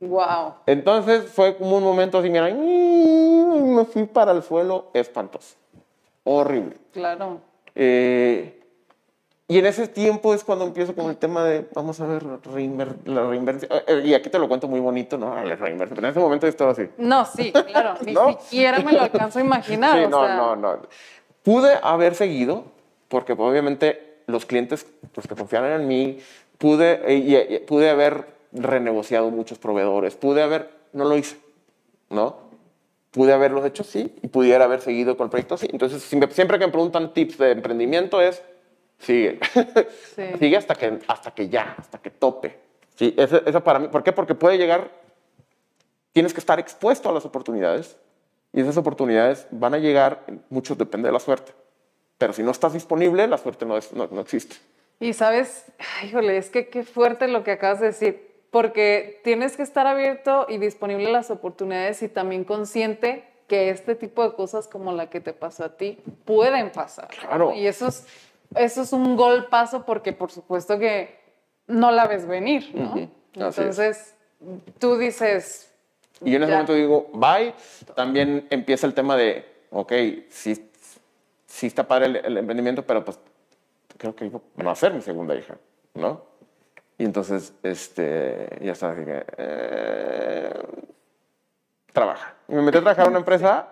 Wow.
Entonces fue como un momento así, mira, me fui para el suelo espantoso. Horrible.
Claro.
Eh, y en ese tiempo es cuando empiezo con el tema de, vamos a ver, reinver- la reinversión. Eh, eh, Y aquí te lo cuento muy bonito, ¿no? La reinversión. En ese momento estaba así.
No, sí, claro. Ni
¿No?
siquiera me lo alcanzo a imaginar.
Sí,
o
no,
sea,
no, no. Pude haber seguido, porque pues, obviamente los clientes, los que confiaron en mí, pude, eh, y- y- pude haber renegociado muchos proveedores, pude haber, no lo hice, ¿no? Pude haberlo hecho sí y pudiera haber seguido con el proyecto sí. Entonces, siempre, siempre que me preguntan tips de emprendimiento es, sigue.
Sí.
sigue hasta que, hasta que ya, hasta que tope. Sí, eso, eso para mí, ¿por qué? Porque puede llegar, tienes que estar expuesto a las oportunidades y esas oportunidades van a llegar, mucho depende de la suerte. Pero si no estás disponible, la suerte no, es- no, no existe.
Y sabes, híjole, es que qué fuerte lo que acabas de decir, porque tienes que estar abierto y disponible a las oportunidades y también consciente que este tipo de cosas como la que te pasó a ti pueden pasar. ¿no?
Claro.
Y eso es, eso es un golpazo porque por supuesto que no la ves venir, ¿no?
Es.
Entonces, tú dices...
Y yo en ese
ya.
momento digo, bye. También empieza el tema de, ok, sí, sí está padre el, el emprendimiento, pero pues creo que va a ser mi segunda hija, ¿no? Y entonces, este, ya estaba así que, eh, trabaja. Y me metí a trabajar en una empresa,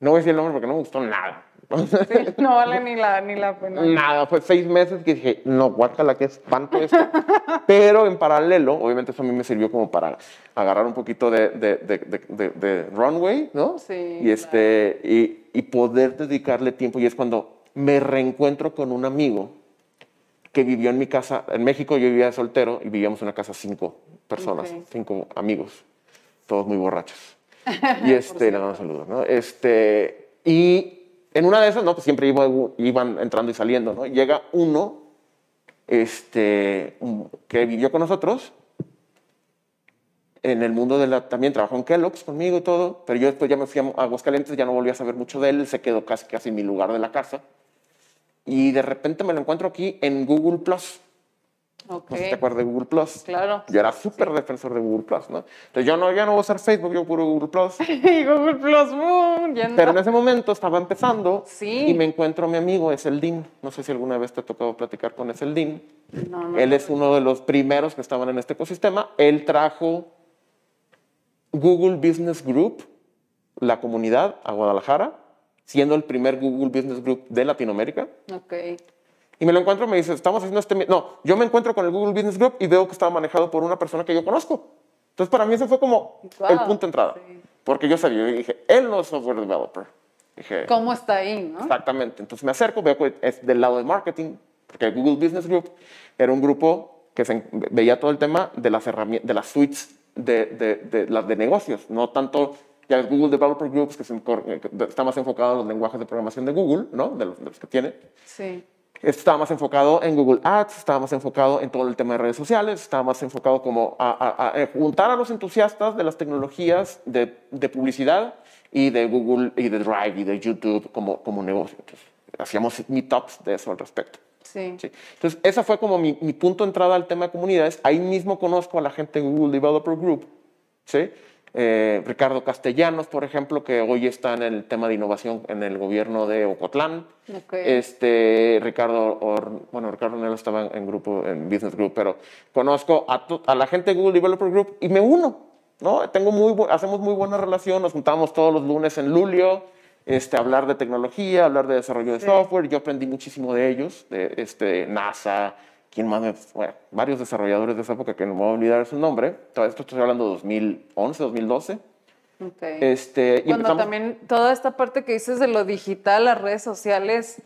no voy a decir el nombre porque no me gustó nada.
Sí, no vale ni la, ni la pena.
Nada, fue seis meses que dije, no, guácala, qué espanto esto. Pero en paralelo, obviamente eso a mí me sirvió como para agarrar un poquito de, de, de, de- runway, ¿no?
Sí,
Y, este, y, y poder dedicarle tiempo. Y es cuando me reencuentro con un amigo que vivió en mi casa. En México yo vivía soltero y vivíamos en una casa cinco personas,
Ok.
cinco amigos, todos muy borrachos. Y este, le damos saludos, ¿no? Este, y en una de esas, ¿no? Pues siempre iba- iban entrando y saliendo, ¿no? Llega uno, este, un- que vivió con nosotros, en el mundo de la, también trabajó en Kellogg's conmigo y todo, pero yo después ya me fui a Aguascalientes, ya no volví a saber mucho de él se quedó casi, casi en mi lugar de la casa. Y de repente me lo encuentro aquí en Google Plus.
Ok,
No sé si te acuerdas de Google Plus.
claro.
Yo era súper defensor de Google Plus, ¿no? Entonces yo no, ya no voy a usar Facebook, yo puro Google Plus.
Y Google Plus, boom, ya no.
Pero en ese momento estaba empezando
Sí.
y me encuentro a mi amigo, es el Dean. No sé si alguna vez te ha tocado platicar con ese el Dean.
No, no,
Él es uno de los primeros que estaban en este ecosistema. Él trajo Google Business Group, la comunidad, a Guadalajara, siendo el primer Google Business Group de Latinoamérica.
Ok.
Y me lo encuentro y me dice, estamos haciendo este... mi-". No, yo me encuentro con el Google Business Group y veo que estaba manejado por una persona que yo conozco. Entonces, para mí ese fue como
Wow,
el punto de entrada.
sí.
Porque yo sabía, yo dije, él no es software developer. Dije,
¿Cómo está ahí, no?
Exactamente. Entonces me acerco, veo que es del lado de marketing, porque el Google Business Group era un grupo que se, veía todo el tema de las herramientas, de las suites de, de, de, las de negocios, no tanto ya el Google Developer Groups, que, se que está más enfocado en los lenguajes de programación de Google, ¿no? de, los, de los que tiene.
Sí.
Estaba más enfocado en Google Ads, estaba más enfocado en todo el tema de redes sociales, estaba más enfocado como a, a- a, eh, juntar a los entusiastas de las tecnologías de, de publicidad y de Google y de Drive y de YouTube como, como negocio. Entonces, hacíamos meetups de eso al respecto.
Sí.
¿sí? Entonces, esa fue como mi, mi punto de entrada al tema de comunidades. Ahí mismo conozco a la gente de Google Developer Group, ¿sí? Eh, Ricardo Castellanos, por ejemplo, que hoy está en el tema de innovación en el gobierno de Ocotlán.
Ok.
Este, Ricardo, Or- bueno, Ricardo Nelo estaba en, grupo, en Business Group, pero conozco a, to- a la gente de Google Developer Group y me uno, ¿no? Tengo muy, hacemos muy buena relación, nos juntamos todos los lunes en Lulio, este, a hablar de tecnología, hablar de desarrollo de
Sí.
software, yo aprendí muchísimo de ellos, de este, NASA, ¿quién más? me- bueno, varios desarrolladores de esa época que no me voy a olvidar su nombre, todo esto estoy hablando de 2011, 2012.
Ok.
Este, y
Cuando también toda esta parte que dices de lo digital, las redes sociales,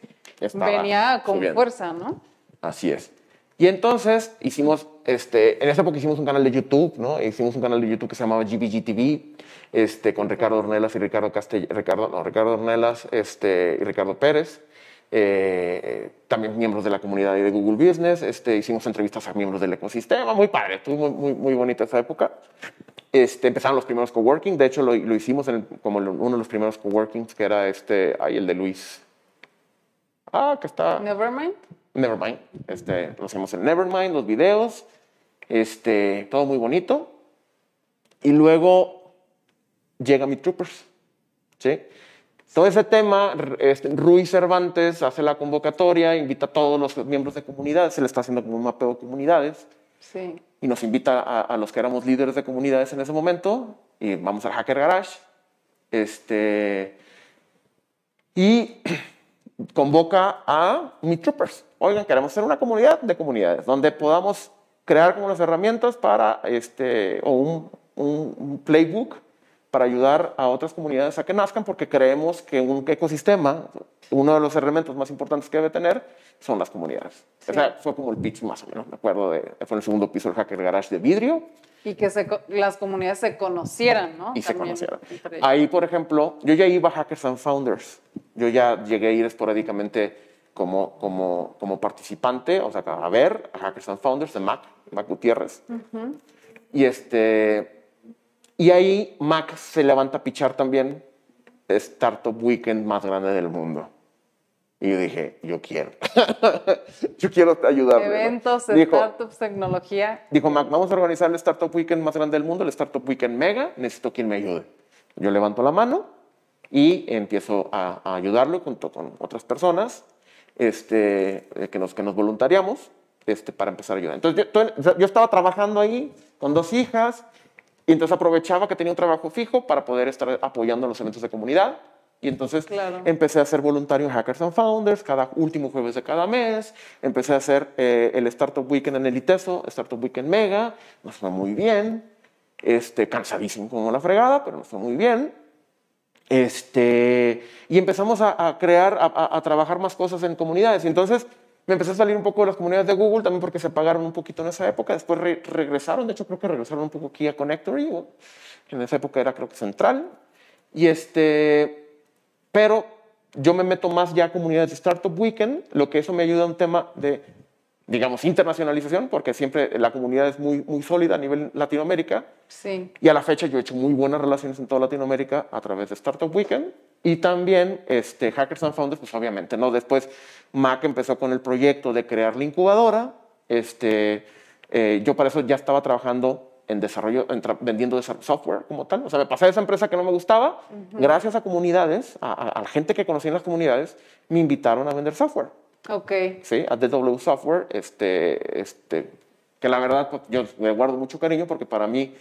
venía con
subiendo.
fuerza, ¿no?
Así es. Y entonces hicimos, este, en esa época hicimos un canal de YouTube, ¿no? Hicimos un canal de YouTube que se llamaba GBG TV, este, con Ricardo Ornelas y Ricardo Castell, Ricardo, no, Ricardo Ornelas, este, y Ricardo Pérez. Eh, también miembros de la comunidad de Google Business, este, hicimos entrevistas a miembros del ecosistema, muy padre, estuvo muy, muy, muy bonita esa época. Este, empezaron los primeros coworking, de hecho lo, lo hicimos en el- como uno de los primeros coworkings, que era este, ahí el de Luis. Ah, que está...
Nevermind.
Nevermind. Este, lo hacemos en Nevermind, los videos, este, todo muy bonito. Y luego llega mi Troopers, ¿sí? Todo ese tema, este, Rui Cervantes hace la convocatoria, invita a todos los miembros de comunidades, se le está haciendo como un mapeo de comunidades.
Sí.
Y nos invita a, a los que éramos líderes de comunidades en ese momento, y vamos al Hacker Garage. Este, y convoca a Meet Troopers. Oigan, queremos ser una comunidad de comunidades, donde podamos crear como las herramientas para, este, o un, un, un playbook para ayudar a otras comunidades a que nazcan, porque creemos que un ecosistema, uno de los elementos más importantes que debe tener son las comunidades.
Sí.
O sea, fue como el pitch más o menos, me acuerdo, de, fue en el segundo piso del Hacker Garage de vidrio,
Y que se las comunidades se conocieran, ¿no?
y se
También
conocieran.
entre ellas.
Ahí, por ejemplo, yo ya iba a Hackers and Founders. Yo ya llegué a ir esporádicamente como, como, como participante, o sea, a ver a Hackers and Founders de Mac, Mac Gutiérrez. Y este... Y ahí Mac se levanta a pichar también Startup Weekend más grande del mundo. Y yo dije, yo quiero. yo quiero ayudarle. ¿no?
Eventos,
Dijo,
startups, tecnología.
Dijo Mac, vamos a organizar el Startup Weekend más grande del mundo, el Startup Weekend Mega, necesito quien me ayude. Yo levanto la mano y empiezo a, a ayudarlo junto con otras personas este, eh, que, nos, que nos voluntariamos este, para empezar a ayudar. Entonces yo, yo estaba trabajando ahí con dos hijas y entonces aprovechaba que tenía un trabajo fijo para poder estar apoyando los eventos de comunidad. Y entonces
Claro.
empecé a ser voluntario en Hackers and Founders cada último jueves de cada mes. Empecé a hacer eh, el Startup Weekend en el ITESO, Startup Weekend Mega. Nos fue muy bien. Este, cansadísimo como la fregada, pero nos fue muy bien. Este, y empezamos a, a crear, a, a- a trabajar más cosas en comunidades. Y entonces me empecé a salir un poco de las comunidades de Google, también porque se pagaron un poquito en esa época. Después re- regresaron, de hecho creo que regresaron un poco aquí a Connectory, en esa época era creo que central. Y este, pero yo me meto más ya a comunidades de Startup Weekend, lo que eso me ayuda a un tema de, digamos, internacionalización, porque siempre la comunidad es muy, muy sólida a nivel Latinoamérica.
Sí.
Y a la fecha yo he hecho muy buenas relaciones en toda Latinoamérica a través de Startup Weekend y también este, Hackers and Founders, pues obviamente, ¿no? Después Mac empezó con el proyecto de crear la incubadora. Este, eh, yo para eso ya estaba trabajando en desarrollo, en vendiendo software como tal. O sea, me pasé de esa empresa que no me gustaba. Gracias a comunidades, a, a- gente que conocí en las comunidades, me invitaron a vender software.
Ok.
¿sí? A DW Software, este, este, que la verdad pues, yo me guardo mucho cariño porque para mí,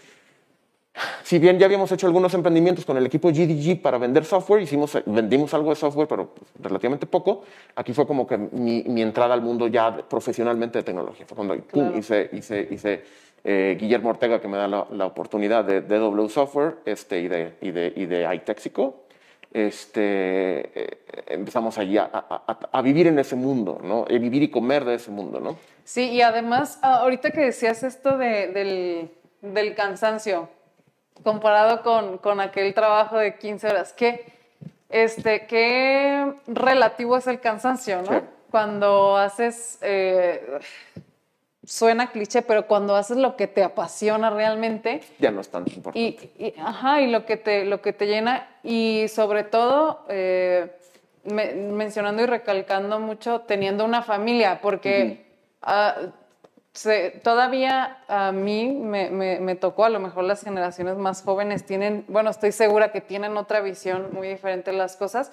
si bien ya habíamos hecho algunos emprendimientos con el equipo GDG para vender software, hicimos, vendimos algo de software, pero pues, relativamente poco, aquí fue como que mi, mi entrada al mundo ya de- profesionalmente de tecnología. Fue cuando pum,
Claro.
hice, hice, hice eh, Guillermo Ortega, que me da la, la oportunidad de DW Software este, y, de, y, de, y de iTexico este, eh, empezamos allí a, a- a- vivir en ese mundo, ¿no? Y vivir y comer de ese mundo, ¿no?
Sí, y además, ah, ahorita que decías esto de- del, del cansancio, comparado con, con aquel trabajo de 15 horas, ¿qué, este, qué relativo es el cansancio, ¿no?
Sí.
Cuando haces, eh, suena cliché, pero cuando haces lo que te apasiona realmente,
Ya no es tan importante.
y, y- ajá, y lo que te, lo que te llena, y sobre todo, eh, me- mencionando y recalcando mucho, teniendo una familia, porque ah, se- todavía a mí me, me- me tocó, a lo mejor las generaciones más jóvenes tienen, bueno, estoy segura que tienen otra visión muy diferente de las cosas,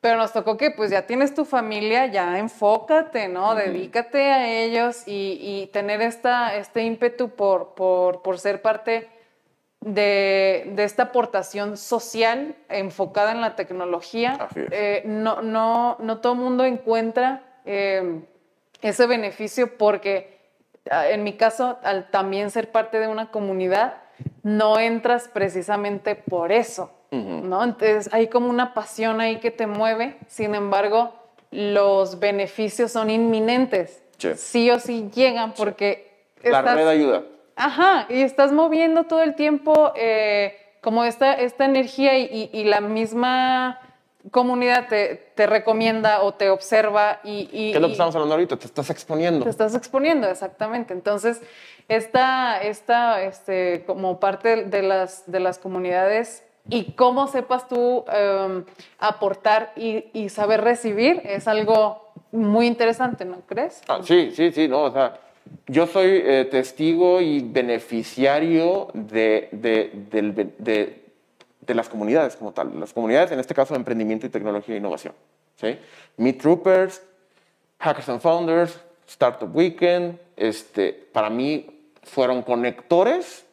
pero nos tocó que pues ya tienes tu familia, ya enfócate, ¿no? Dedícate a ellos y, y tener esta, este ímpetu por, por, por ser parte de, de esta aportación social enfocada en la tecnología.
Así es.
Eh, no, no, no todo el mundo encuentra eh, ese beneficio porque en mi caso, al también ser parte de una comunidad, no entras precisamente por eso, ¿no? Entonces hay como una pasión ahí que te mueve, sin embargo, los beneficios son inminentes.
Sí.
o sí llegan porque
La
estás-
red ayuda.
Ajá, y estás moviendo todo el tiempo eh, como esta, esta energía y, y- y la misma comunidad te, te recomienda o te observa y, y-
¿Qué es lo que estamos hablando ahorita? Te estás exponiendo.
te estás exponiendo, exactamente. Entonces, esta, esta este, como parte de las, de las comunidades y cómo sepas tú em, aportar y, y saber recibir es algo muy interesante, ¿no crees?
Ah, sí, sí, sí, no, o sea, yo soy eh, testigo y beneficiario de, de, del de- de las comunidades como tal. Las comunidades, en este caso, de emprendimiento y tecnología e innovación. ¿sí? Meet Troopers, Hackers and Founders, Startup Weekend, este, para mí fueron conectores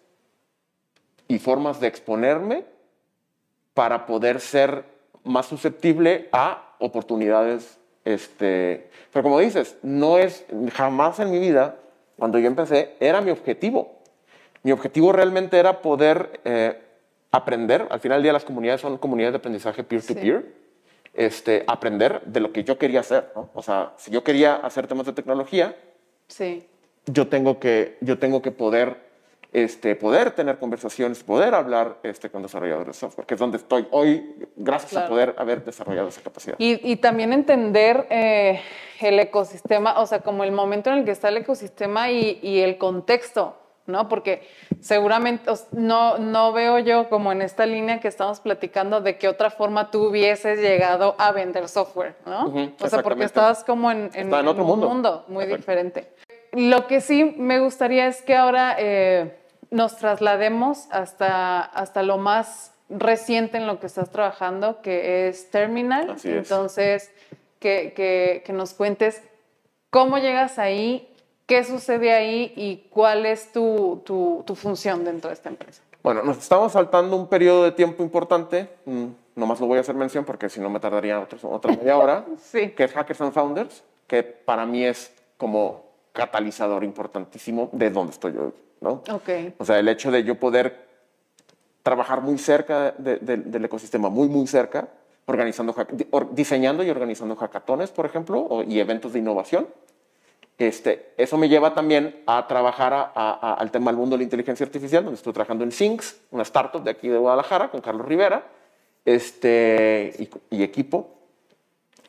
y formas de exponerme para poder ser más susceptible a oportunidades. Este, pero como dices, no es jamás en mi vida, cuando yo empecé, era mi objetivo. Mi objetivo realmente era poder eh, aprender. Al final del día las comunidades son comunidades de aprendizaje peer-to-peer. Este, aprender de lo que yo quería hacer. ¿no? O sea, si yo quería hacer temas de tecnología,
sí.
yo, tengo que, yo tengo que poder este, poder tener conversaciones, poder hablar este, con desarrolladores de software, que es donde estoy hoy, gracias a poder haber desarrollado esa capacidad.
Y, y también entender eh, el ecosistema, o sea, como el momento en el que está el ecosistema y, y el contexto. ¿No? Porque seguramente no, no veo yo como en esta línea que estamos platicando de qué otra forma tú hubieses llegado a vender software, ¿no? o sea, porque estabas como en, en,
otro
un mundo, muy diferente. Lo que sí me gustaría es que ahora eh, nos traslademos hasta, hasta lo más reciente en lo que estás trabajando, que es Terminal. Entonces, que, que, que, nos cuentes cómo llegas ahí, qué sucede ahí y cuál es tu, tu, tu, función dentro de esta empresa.
Bueno, nos estamos saltando un periodo de tiempo importante, mm, nomás lo voy a hacer mención porque si no me tardaría otra, otra media hora,
sí.
que es Hackers and Founders, que para mí es como catalizador importantísimo de donde estoy hoy. ¿no?
Okay.
O sea, el hecho de yo poder trabajar muy cerca de, de, del ecosistema, muy, muy cerca, organizando, diseñando y organizando hackatones, por ejemplo, y eventos de innovación. Este, eso me lleva también a trabajar a, a, al tema del mundo de la inteligencia artificial, donde estoy trabajando en Syncs, una startup de aquí de Guadalajara, con Carlos Rivera, este, y, y equipo.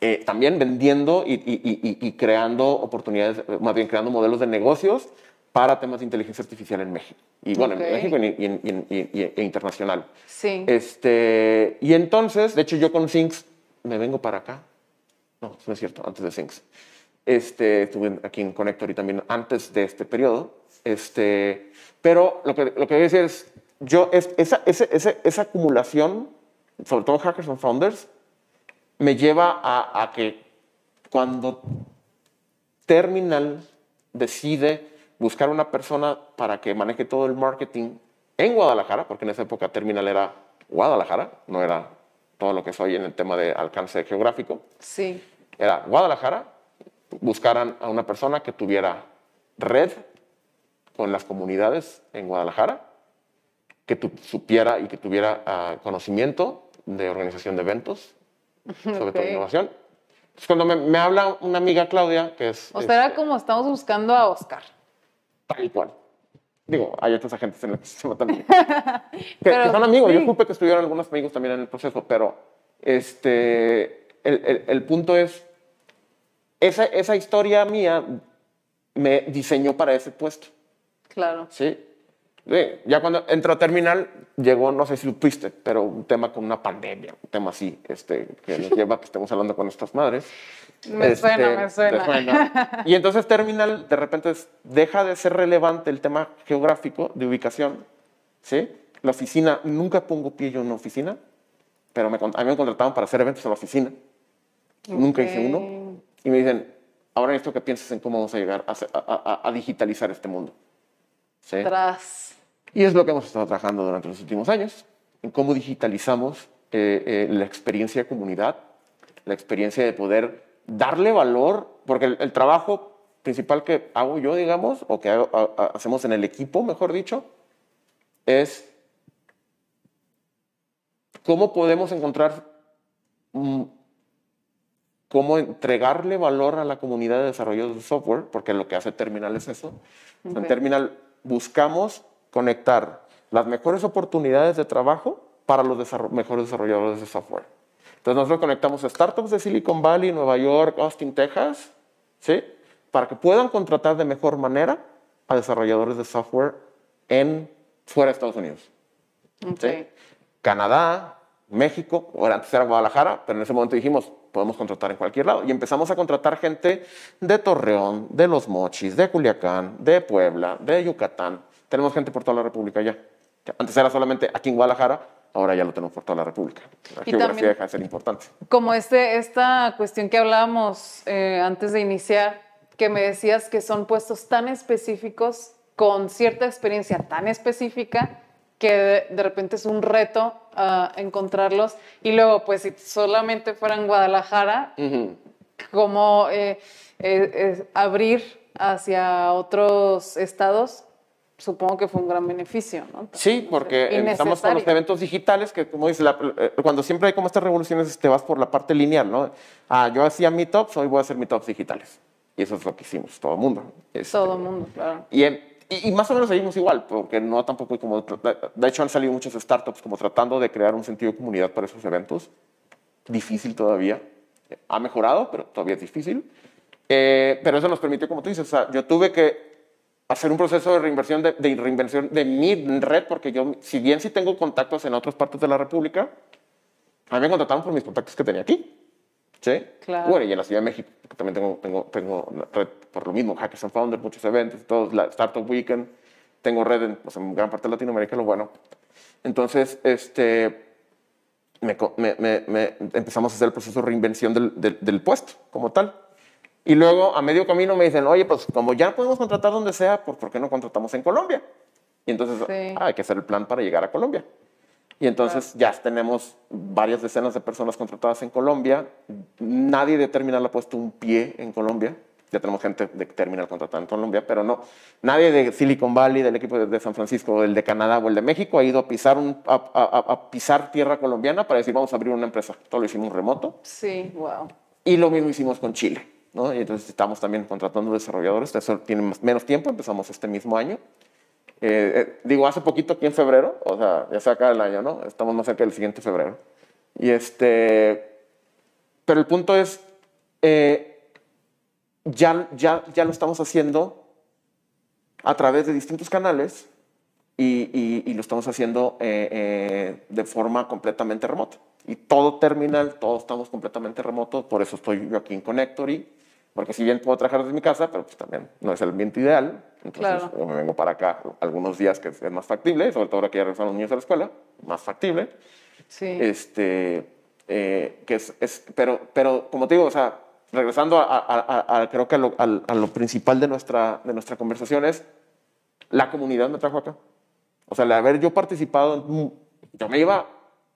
Eh, también vendiendo y, y, y, creando oportunidades, más bien creando modelos de negocios para temas de inteligencia artificial en México. Y bueno, okay. en México e internacional.
Sí.
Este, y entonces, de hecho, yo con Syncs me vengo para acá. No, no es cierto, antes de Syncs. Este, estuve aquí en Connector y también antes de este periodo. Este, pero lo que, lo que voy a decir es, yo, es, esa, esa, esa, esa acumulación, sobre todo Hackers and Founders, me lleva a, a que cuando Terminal decide buscar una persona para que maneje todo el marketing en Guadalajara, porque en esa época Terminal era Guadalajara, no era todo lo que soy en el tema de alcance geográfico.
Sí.
Era Guadalajara, buscaran a una persona que tuviera red con las comunidades en Guadalajara, que tu, supiera y que tuviera uh, conocimiento de organización de eventos, sobre okay. todo innovación. Entonces, cuando me, me, habla una amiga Claudia, que es...
O sea, era este, como estamos buscando a Oscar.
Tal cual. Digo, hay otros agentes en el sistema también. que, pero, que, son amigos. Sí. Yo supe que estuvieron algunos amigos también en el proceso, pero este, el, el, el punto es, esa, esa historia mía me diseñó para ese puesto.
Claro.
Sí. Sí, ya cuando entró a Terminal, llegó, no sé si supiste, pero un tema con una pandemia, un tema así, este, que nos lleva a que estemos hablando con nuestras madres.
Me este, suena, me suena.
suena. Y entonces Terminal, de repente, deja de ser relevante el tema geográfico de ubicación, ¿sí? La oficina, nunca pongo pie yo en una oficina, pero me, a mí me contrataban para hacer eventos en la oficina. Okay. Nunca hice uno. Y me dicen, ahora necesito que pienses en cómo vamos a llegar a, a, a digitalizar este mundo. ¿Sí?
Tras.
Y es lo que hemos estado trabajando durante los últimos años, en cómo digitalizamos eh, eh, la experiencia de comunidad, la experiencia de poder darle valor, porque el, el trabajo principal que hago yo, digamos, o que hago, a, a, hacemos en el equipo, mejor dicho, es cómo podemos encontrar, mm, cómo entregarle valor a la comunidad de desarrolladores de software, porque lo que hace Terminal es eso. Okay. En Terminal buscamos conectar las mejores oportunidades de trabajo para los desarroll mejores desarrolladores de software. Entonces nosotros conectamos startups de Silicon Valley, Nueva York, Austin, Texas, ¿sí? para que puedan contratar de mejor manera a desarrolladores de software en fuera de Estados Unidos.
Okay.
¿sí? Canadá, México, ahora antes era Guadalajara, pero en ese momento dijimos, podemos contratar en cualquier lado. Y empezamos a contratar gente de Torreón, de Los Mochis, de Culiacán, de Puebla, de Yucatán. Tenemos gente por toda la República ya. Antes era solamente aquí en Guadalajara, ahora ya lo tenemos por toda la República. La
Y
geografía
también-
deja de ser importante.
Como este, esta cuestión que hablábamos eh, antes de iniciar, que me decías que son puestos tan específicos, con cierta experiencia tan específica, que de, de repente es un reto ah, encontrarlos. Y luego, pues si solamente fuera en Guadalajara, como eh, eh, abrir hacia otros estados, supongo que fue un gran beneficio, ¿no?
Sí, porque
Y
empezamos con los eventos digitales, que como dices, la- eh, cuando siempre hay como estas revoluciones, te vas por la parte lineal, ¿no? Ah, yo hacía meetups, hoy voy a hacer meetups digitales. Y eso es lo que hicimos, todo el mundo. Este,
Todo el mundo, claro.
Y, en- y- y más o menos seguimos igual, porque no tampoco como... De hecho, han salido muchos startups como tratando de crear un sentido de comunidad para esos eventos. Difícil todavía. Ha mejorado, pero todavía es difícil. Eh, pero eso nos permitió, como tú dices, o sea, yo tuve que hacer un proceso de reinversión de, de reinversión de mi red, porque yo, si bien sí tengo contactos en otras partes de la República, a mí me contrataron por mis contactos que tenía aquí. ¿Sí?
Claro.
Bueno, y en la Ciudad de México, que también tengo, tengo, tengo red por lo mismo, Hackers and Founders, muchos eventos, todos, la Startup Weekend, tengo red en, pues, en gran parte de Latinoamérica, lo bueno. Entonces, este, me me- me- empezamos a hacer el proceso de reinvención del, del- del puesto como tal. Y luego, a medio camino, me dicen, oye, pues como ya podemos contratar donde sea, pues ¿por qué no contratamos en Colombia? Y entonces,
Sí.
ah, hay que hacer el plan para llegar a Colombia. Y entonces ya tenemos varias decenas de personas contratadas en Colombia. Nadie de Terminal ha puesto un pie en Colombia. Ya tenemos gente de Terminal contratada en Colombia, pero no. Nadie de Silicon Valley, del equipo de, San Francisco, el de Canadá o el de México ha ido a pisar, un- a, a- a- pisar tierra colombiana para decir vamos a abrir una empresa. Todo lo hicimos remoto.
Sí, wow.
Y lo mismo hicimos con Chile. ¿no? Y entonces estamos también contratando desarrolladores. Eso tiene menos tiempo. Empezamos este mismo año. Eh, eh, digo, hace poquito aquí en febrero, o sea, ya se acaba el año, ¿no? Estamos más cerca del siguiente febrero. Y este, pero el punto es, eh, ya, ya, ya lo estamos haciendo a través de distintos canales y, y- y lo estamos haciendo eh, eh, de forma completamente remota. Y todo terminal, todos estamos completamente remotos, por eso estoy yo aquí en Connectory, porque si bien puedo trabajar desde mi casa, pero pues también no es el ambiente ideal, entonces
Claro.
yo me vengo para acá algunos días que es más factible, sobre todo ahora que ya regresaron los niños a la escuela, más factible.
Sí.
Este, eh, que es, es- pero, pero como te digo, o sea, regresando a, a- a- a- creo que lo, a lo principal de nuestra, de nuestra conversación es, la comunidad me trajo acá. O sea, el haber yo participado, en- yo me iba,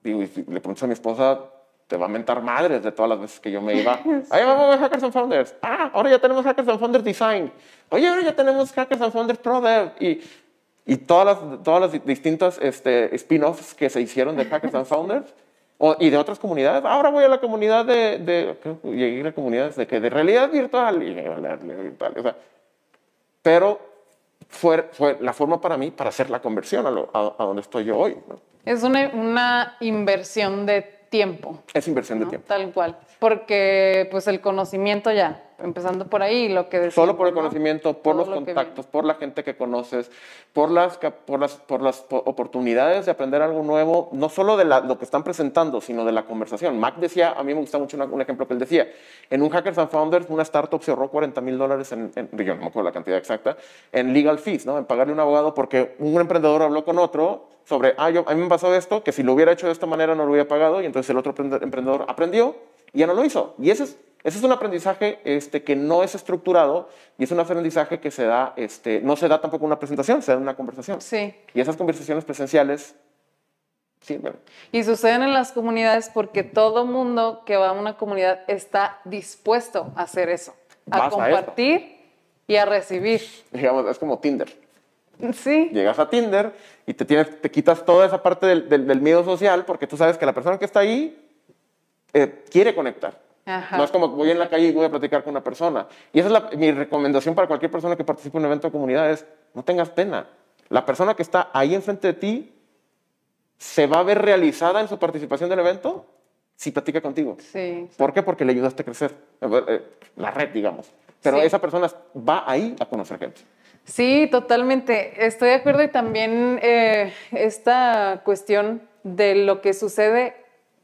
digo, y le preguntas a mi esposa, te va a mentar madres de todas las veces que yo me iba. Ahí vamos a Hackers and Founders. Ah, ahora ya tenemos Hackers and Founders Design. Oye, ahora ya tenemos Hackers and Founders Pro Dev. Y, y todas las, todas las distintas este, spin-offs que se hicieron de Hackers and Founders o- y de otras comunidades. Ahora voy a la comunidad de, de creo que llegué a la comunidad de, que de realidad virtual y realidad virtual. O sea, pero fue, fue la forma para mí para hacer la conversión a, lo- a- a donde estoy yo hoy. ¿no?
Es una, una inversión de tiempo.
Es inversión de tiempo.
Tal cual. Porque pues el conocimiento ya, empezando por ahí, lo que decíamos,
Solo por el
¿no?
conocimiento, por
Todo
los
lo
contactos, por la gente que conoces, por las, por las, por las po- oportunidades de aprender algo nuevo, no solo de la- lo que están presentando, sino de la conversación. Mac decía, a mí me gusta mucho una- un ejemplo que él decía, en un Hackers and Founders, una startup se ahorró 40 mil dólares, en, en- yo no me acuerdo la cantidad exacta, en legal fees, ¿no? en pagarle a un abogado porque un emprendedor habló con otro sobre, ah, yo, a mí me pasó esto, que si lo hubiera hecho de esta manera no lo hubiera pagado, y entonces el otro emprende- emprendedor aprendió y ya no lo hizo. Y ese es, ese es un aprendizaje este, que no es estructurado y es un aprendizaje que se da, este, no se da tampoco en una presentación, se da en una conversación.
Sí.
Y esas conversaciones presenciales sirven.
Y suceden en las comunidades porque todo mundo que va a una comunidad está dispuesto a hacer eso, a
Vas a esto.
compartir y a recibir.
Digamos, es como Tinder.
Sí,
Llegas a Tinder y te, tienes, te quitas toda esa parte del, del- del miedo social porque tú sabes que la persona que está ahí eh, quiere conectar.
Ajá.
No es como que voy en la calle y voy a platicar con una persona. Y esa es la- mi recomendación para cualquier persona que participe en un evento de comunidad es, no tengas pena. La persona que está ahí enfrente de ti se va a ver realizada en su participación del evento si platica contigo.
sí.
¿Por qué? Porque le ayudaste a crecer. Eh, eh, La red, digamos. Pero
Sí.
esa persona va ahí a conocer gente.
Sí, totalmente. Estoy de acuerdo y también eh, esta cuestión de lo que sucede,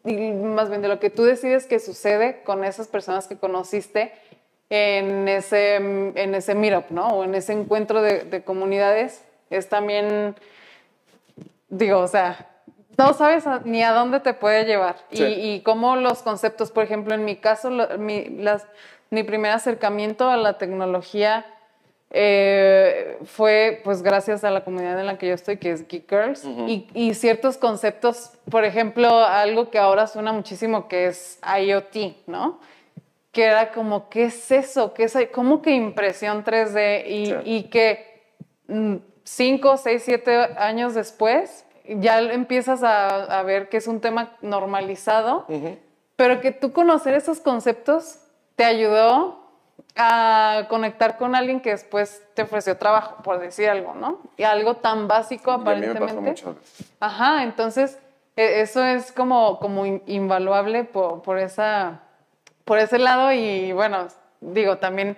y más bien de lo que tú decides que sucede con esas personas que conociste en ese, en ese meetup, ¿no? O en ese encuentro de, de comunidades, es también, digo, o sea, no sabes ni a dónde te puede llevar. Y, y, cómo los conceptos, por ejemplo, en mi caso, mi, las, mi primer acercamiento a la tecnología eh, fue pues gracias a la comunidad en la que yo estoy, que es Geek Girls, y, y, ciertos conceptos, por ejemplo, algo que ahora suena muchísimo, que es IoT, ¿no? Que era como, ¿qué es eso? ¿Qué es, ¿Cómo que impresión 3D? Y, y que 5, 6, 7 años después ya empiezas a, a, ver que es un tema normalizado, pero que tú conocer esos conceptos te ayudó a conectar con alguien que después te ofreció trabajo, por decir algo, ¿no? Y algo tan básico aparentemente. Ajá, entonces e, eso es como, como invaluable por, por, esa, por ese lado y bueno, digo, también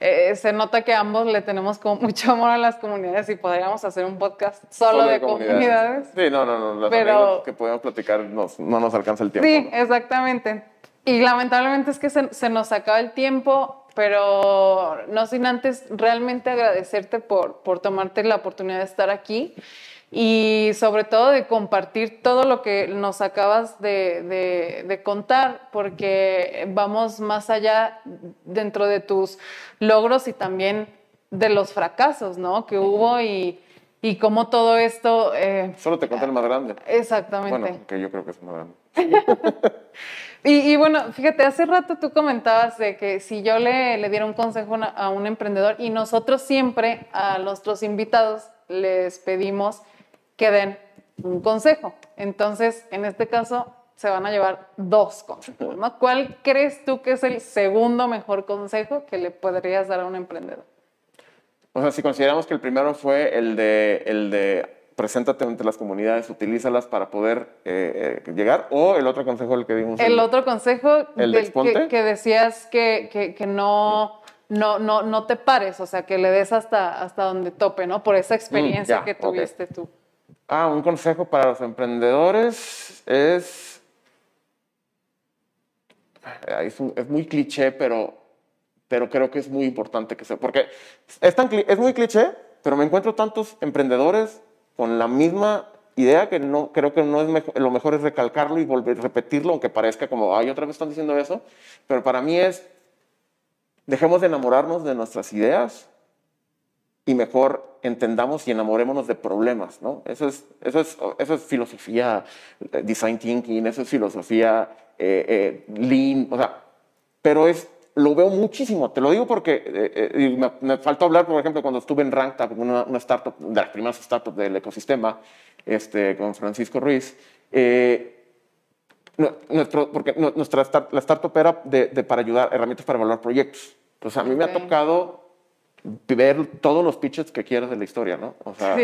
eh, se nota que ambos le tenemos como mucho amor a las comunidades y podríamos hacer un podcast solo, de, comunidades.
Sí, no, no, no, los pero, que podemos platicar no nos alcanza el tiempo.
Sí, exactamente. Y lamentablemente es que se, se nos acaba el tiempo pero no sin antes realmente agradecerte por, por tomarte la oportunidad de estar aquí y sobre todo de compartir todo lo que nos acabas de, de, contar, porque vamos más allá dentro de tus logros y también de los fracasos, ¿no? Que hubo y, y cómo todo esto...
Eh, Solo te conté el más grande.
Exactamente.
Bueno, que yo creo que es el más grande.
Y, bueno, fíjate, hace rato tú comentabas de que si yo le, le diera un consejo a un emprendedor y nosotros siempre a nuestros invitados les pedimos que den un consejo. Entonces, en este caso, se van a llevar dos consejos, ¿no? ¿Cuál crees tú que es el segundo mejor consejo que le podrías dar a un emprendedor?
O sea, si consideramos que el primero fue el de, el de preséntate ante las comunidades, utilízalas para poder eh, eh, llegar. O el otro consejo el que dimos.
El, otro consejo el que, que, decías que, que, no, no, no, no te pares, o sea, que le des hasta, hasta donde tope, ¿no? Por esa experiencia mm, que tuviste tú.
Ah, un consejo para los emprendedores es... Es, es muy cliché, pero, pero creo que es muy importante que sea. Porque es, tan, es muy cliché, pero me encuentro tantos emprendedores con la misma idea que no creo que no es lo mejor es recalcarlo y volver repetirlo, aunque parezca como, ay, otra vez están diciendo eso, pero para mí es, dejemos de enamorarnos de nuestras ideas y mejor entendamos y enamorémonos de problemas, ¿no? Eso es, eso es, eso es filosofía, eh, design thinking, eso es filosofía eh, eh, lean, o sea, pero es lo veo muchísimo. Te lo digo porque eh, eh, me, faltó hablar, por ejemplo, cuando estuve en RankTap, una, una startup, de las primeras startups del ecosistema, este, con Francisco Ruiz. Eh, nuestro, porque nuestra la startup era de, para ayudar, herramientas para evaluar proyectos. Entonces, a mí me ha tocado ver todos los pitches que quieras de la historia, ¿no? O sea,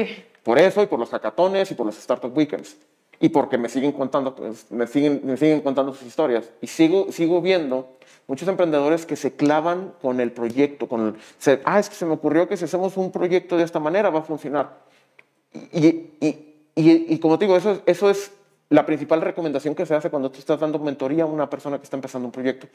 por eso y por los hackatones y por los startup weekends. Y porque me siguen contando, pues, me siguen, me siguen contando sus historias. Y sigo, sigo viendo muchos emprendedores que se clavan con el proyecto, con el, ah, es que se me ocurrió que si hacemos un proyecto de esta manera va a funcionar. Y, y, y, y como te digo, eso, eso es la principal recomendación que se hace cuando tú estás dando mentoría a una persona que está empezando un proyecto.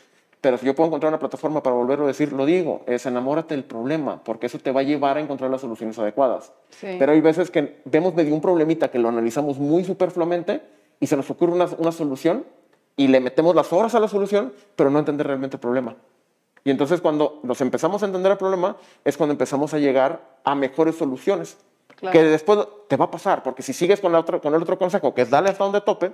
Pero si yo puedo encontrar una plataforma para volverlo a decir, lo digo, es enamórate del problema, porque eso te va a llevar a encontrar las soluciones adecuadas. Pero hay veces que vemos medio un problemita que lo analizamos muy superfluamente y se nos ocurre una, una solución y le metemos las horas a la solución, pero no entender realmente el problema. Y entonces cuando nos empezamos a entender el problema es cuando empezamos a llegar a mejores soluciones. Que después te va a pasar, porque si sigues con, la otra, con el otro consejo, que es darle hasta donde tope,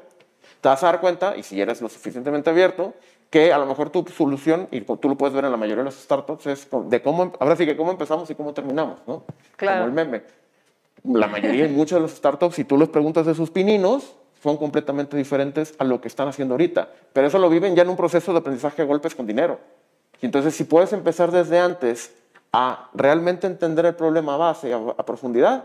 te vas a dar cuenta, y si eres lo suficientemente abierto, que a lo mejor tu solución, y tú lo puedes ver en la mayoría de las startups, es de cómo, ahora sí que cómo empezamos y cómo terminamos, ¿no?
Claro.
Como el meme. La mayoría, muchas de las startups, si tú les preguntas de sus pininos, son completamente diferentes a lo que están haciendo ahorita. Pero eso lo viven ya en un proceso de aprendizaje a golpes con dinero. Y entonces, si puedes empezar desde antes a realmente entender el problema a base, a, a profundidad,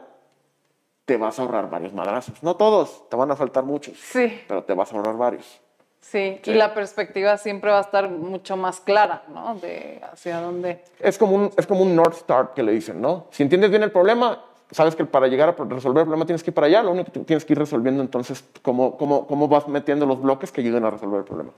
te vas a ahorrar varios madrazos. No todos, te van a faltar muchos.
Sí.
Pero te vas a ahorrar varios.
Sí, y la perspectiva siempre va a estar mucho más clara, ¿no? De hacia dónde.
Es como un, es como un North Star que le dicen, ¿no? Si entiendes bien el problema, sabes que para llegar a resolver el problema tienes que ir para allá, lo único que tienes que ir resolviendo entonces cómo, cómo, cómo vas metiendo los bloques que ayuden a resolver el problema,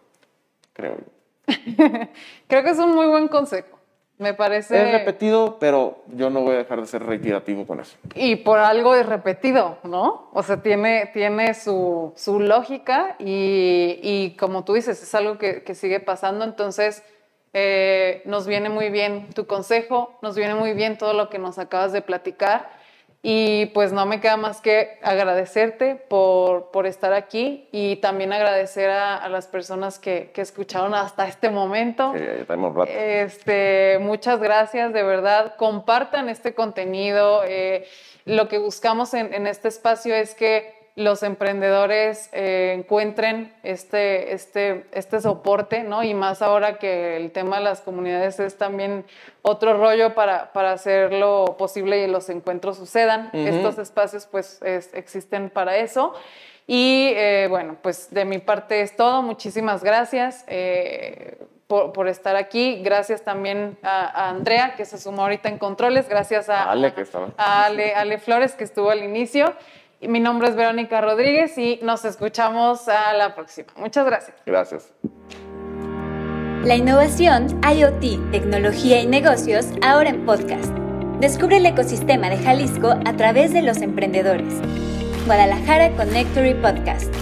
creo yo.
creo que es un muy buen consejo. Me parece...
Es repetido, pero yo no voy a dejar de ser reiterativo con eso.
Y por algo es repetido, ¿no? O sea, tiene, tiene su, su lógica y, y, como tú dices, es algo que, que sigue pasando. Entonces, eh, nos viene muy bien tu consejo, nos viene muy bien todo lo que nos acabas de platicar. Y pues no me queda más que agradecerte por, por estar aquí y también agradecer a, a las personas que, que, escucharon hasta este momento.
Sí, ya tenemos rato.
Este, muchas gracias, de verdad. Compartan este contenido. Eh, lo que buscamos en, en este espacio es que los emprendedores eh, encuentren este, este, este soporte, ¿no? Y más ahora que el tema de las comunidades es también otro rollo para, para hacerlo posible y los encuentros sucedan. Uh -huh. Estos espacios pues es, existen para eso. Y eh, bueno, pues de mi parte es todo. Muchísimas gracias. Eh, por, por, estar aquí. Gracias también a, a, Andrea, que se sumó ahorita en controles. Gracias a
Ale, que estaba.
a Ale, Ale Flores, que estuvo al inicio. Mi nombre es Verónica Rodríguez y nos escuchamos a la próxima. Muchas gracias.
Gracias.
La innovación, IoT, tecnología y negocios ahora en podcast. Descubre el ecosistema de Jalisco a través de los emprendedores. Guadalajara Connectory Podcast.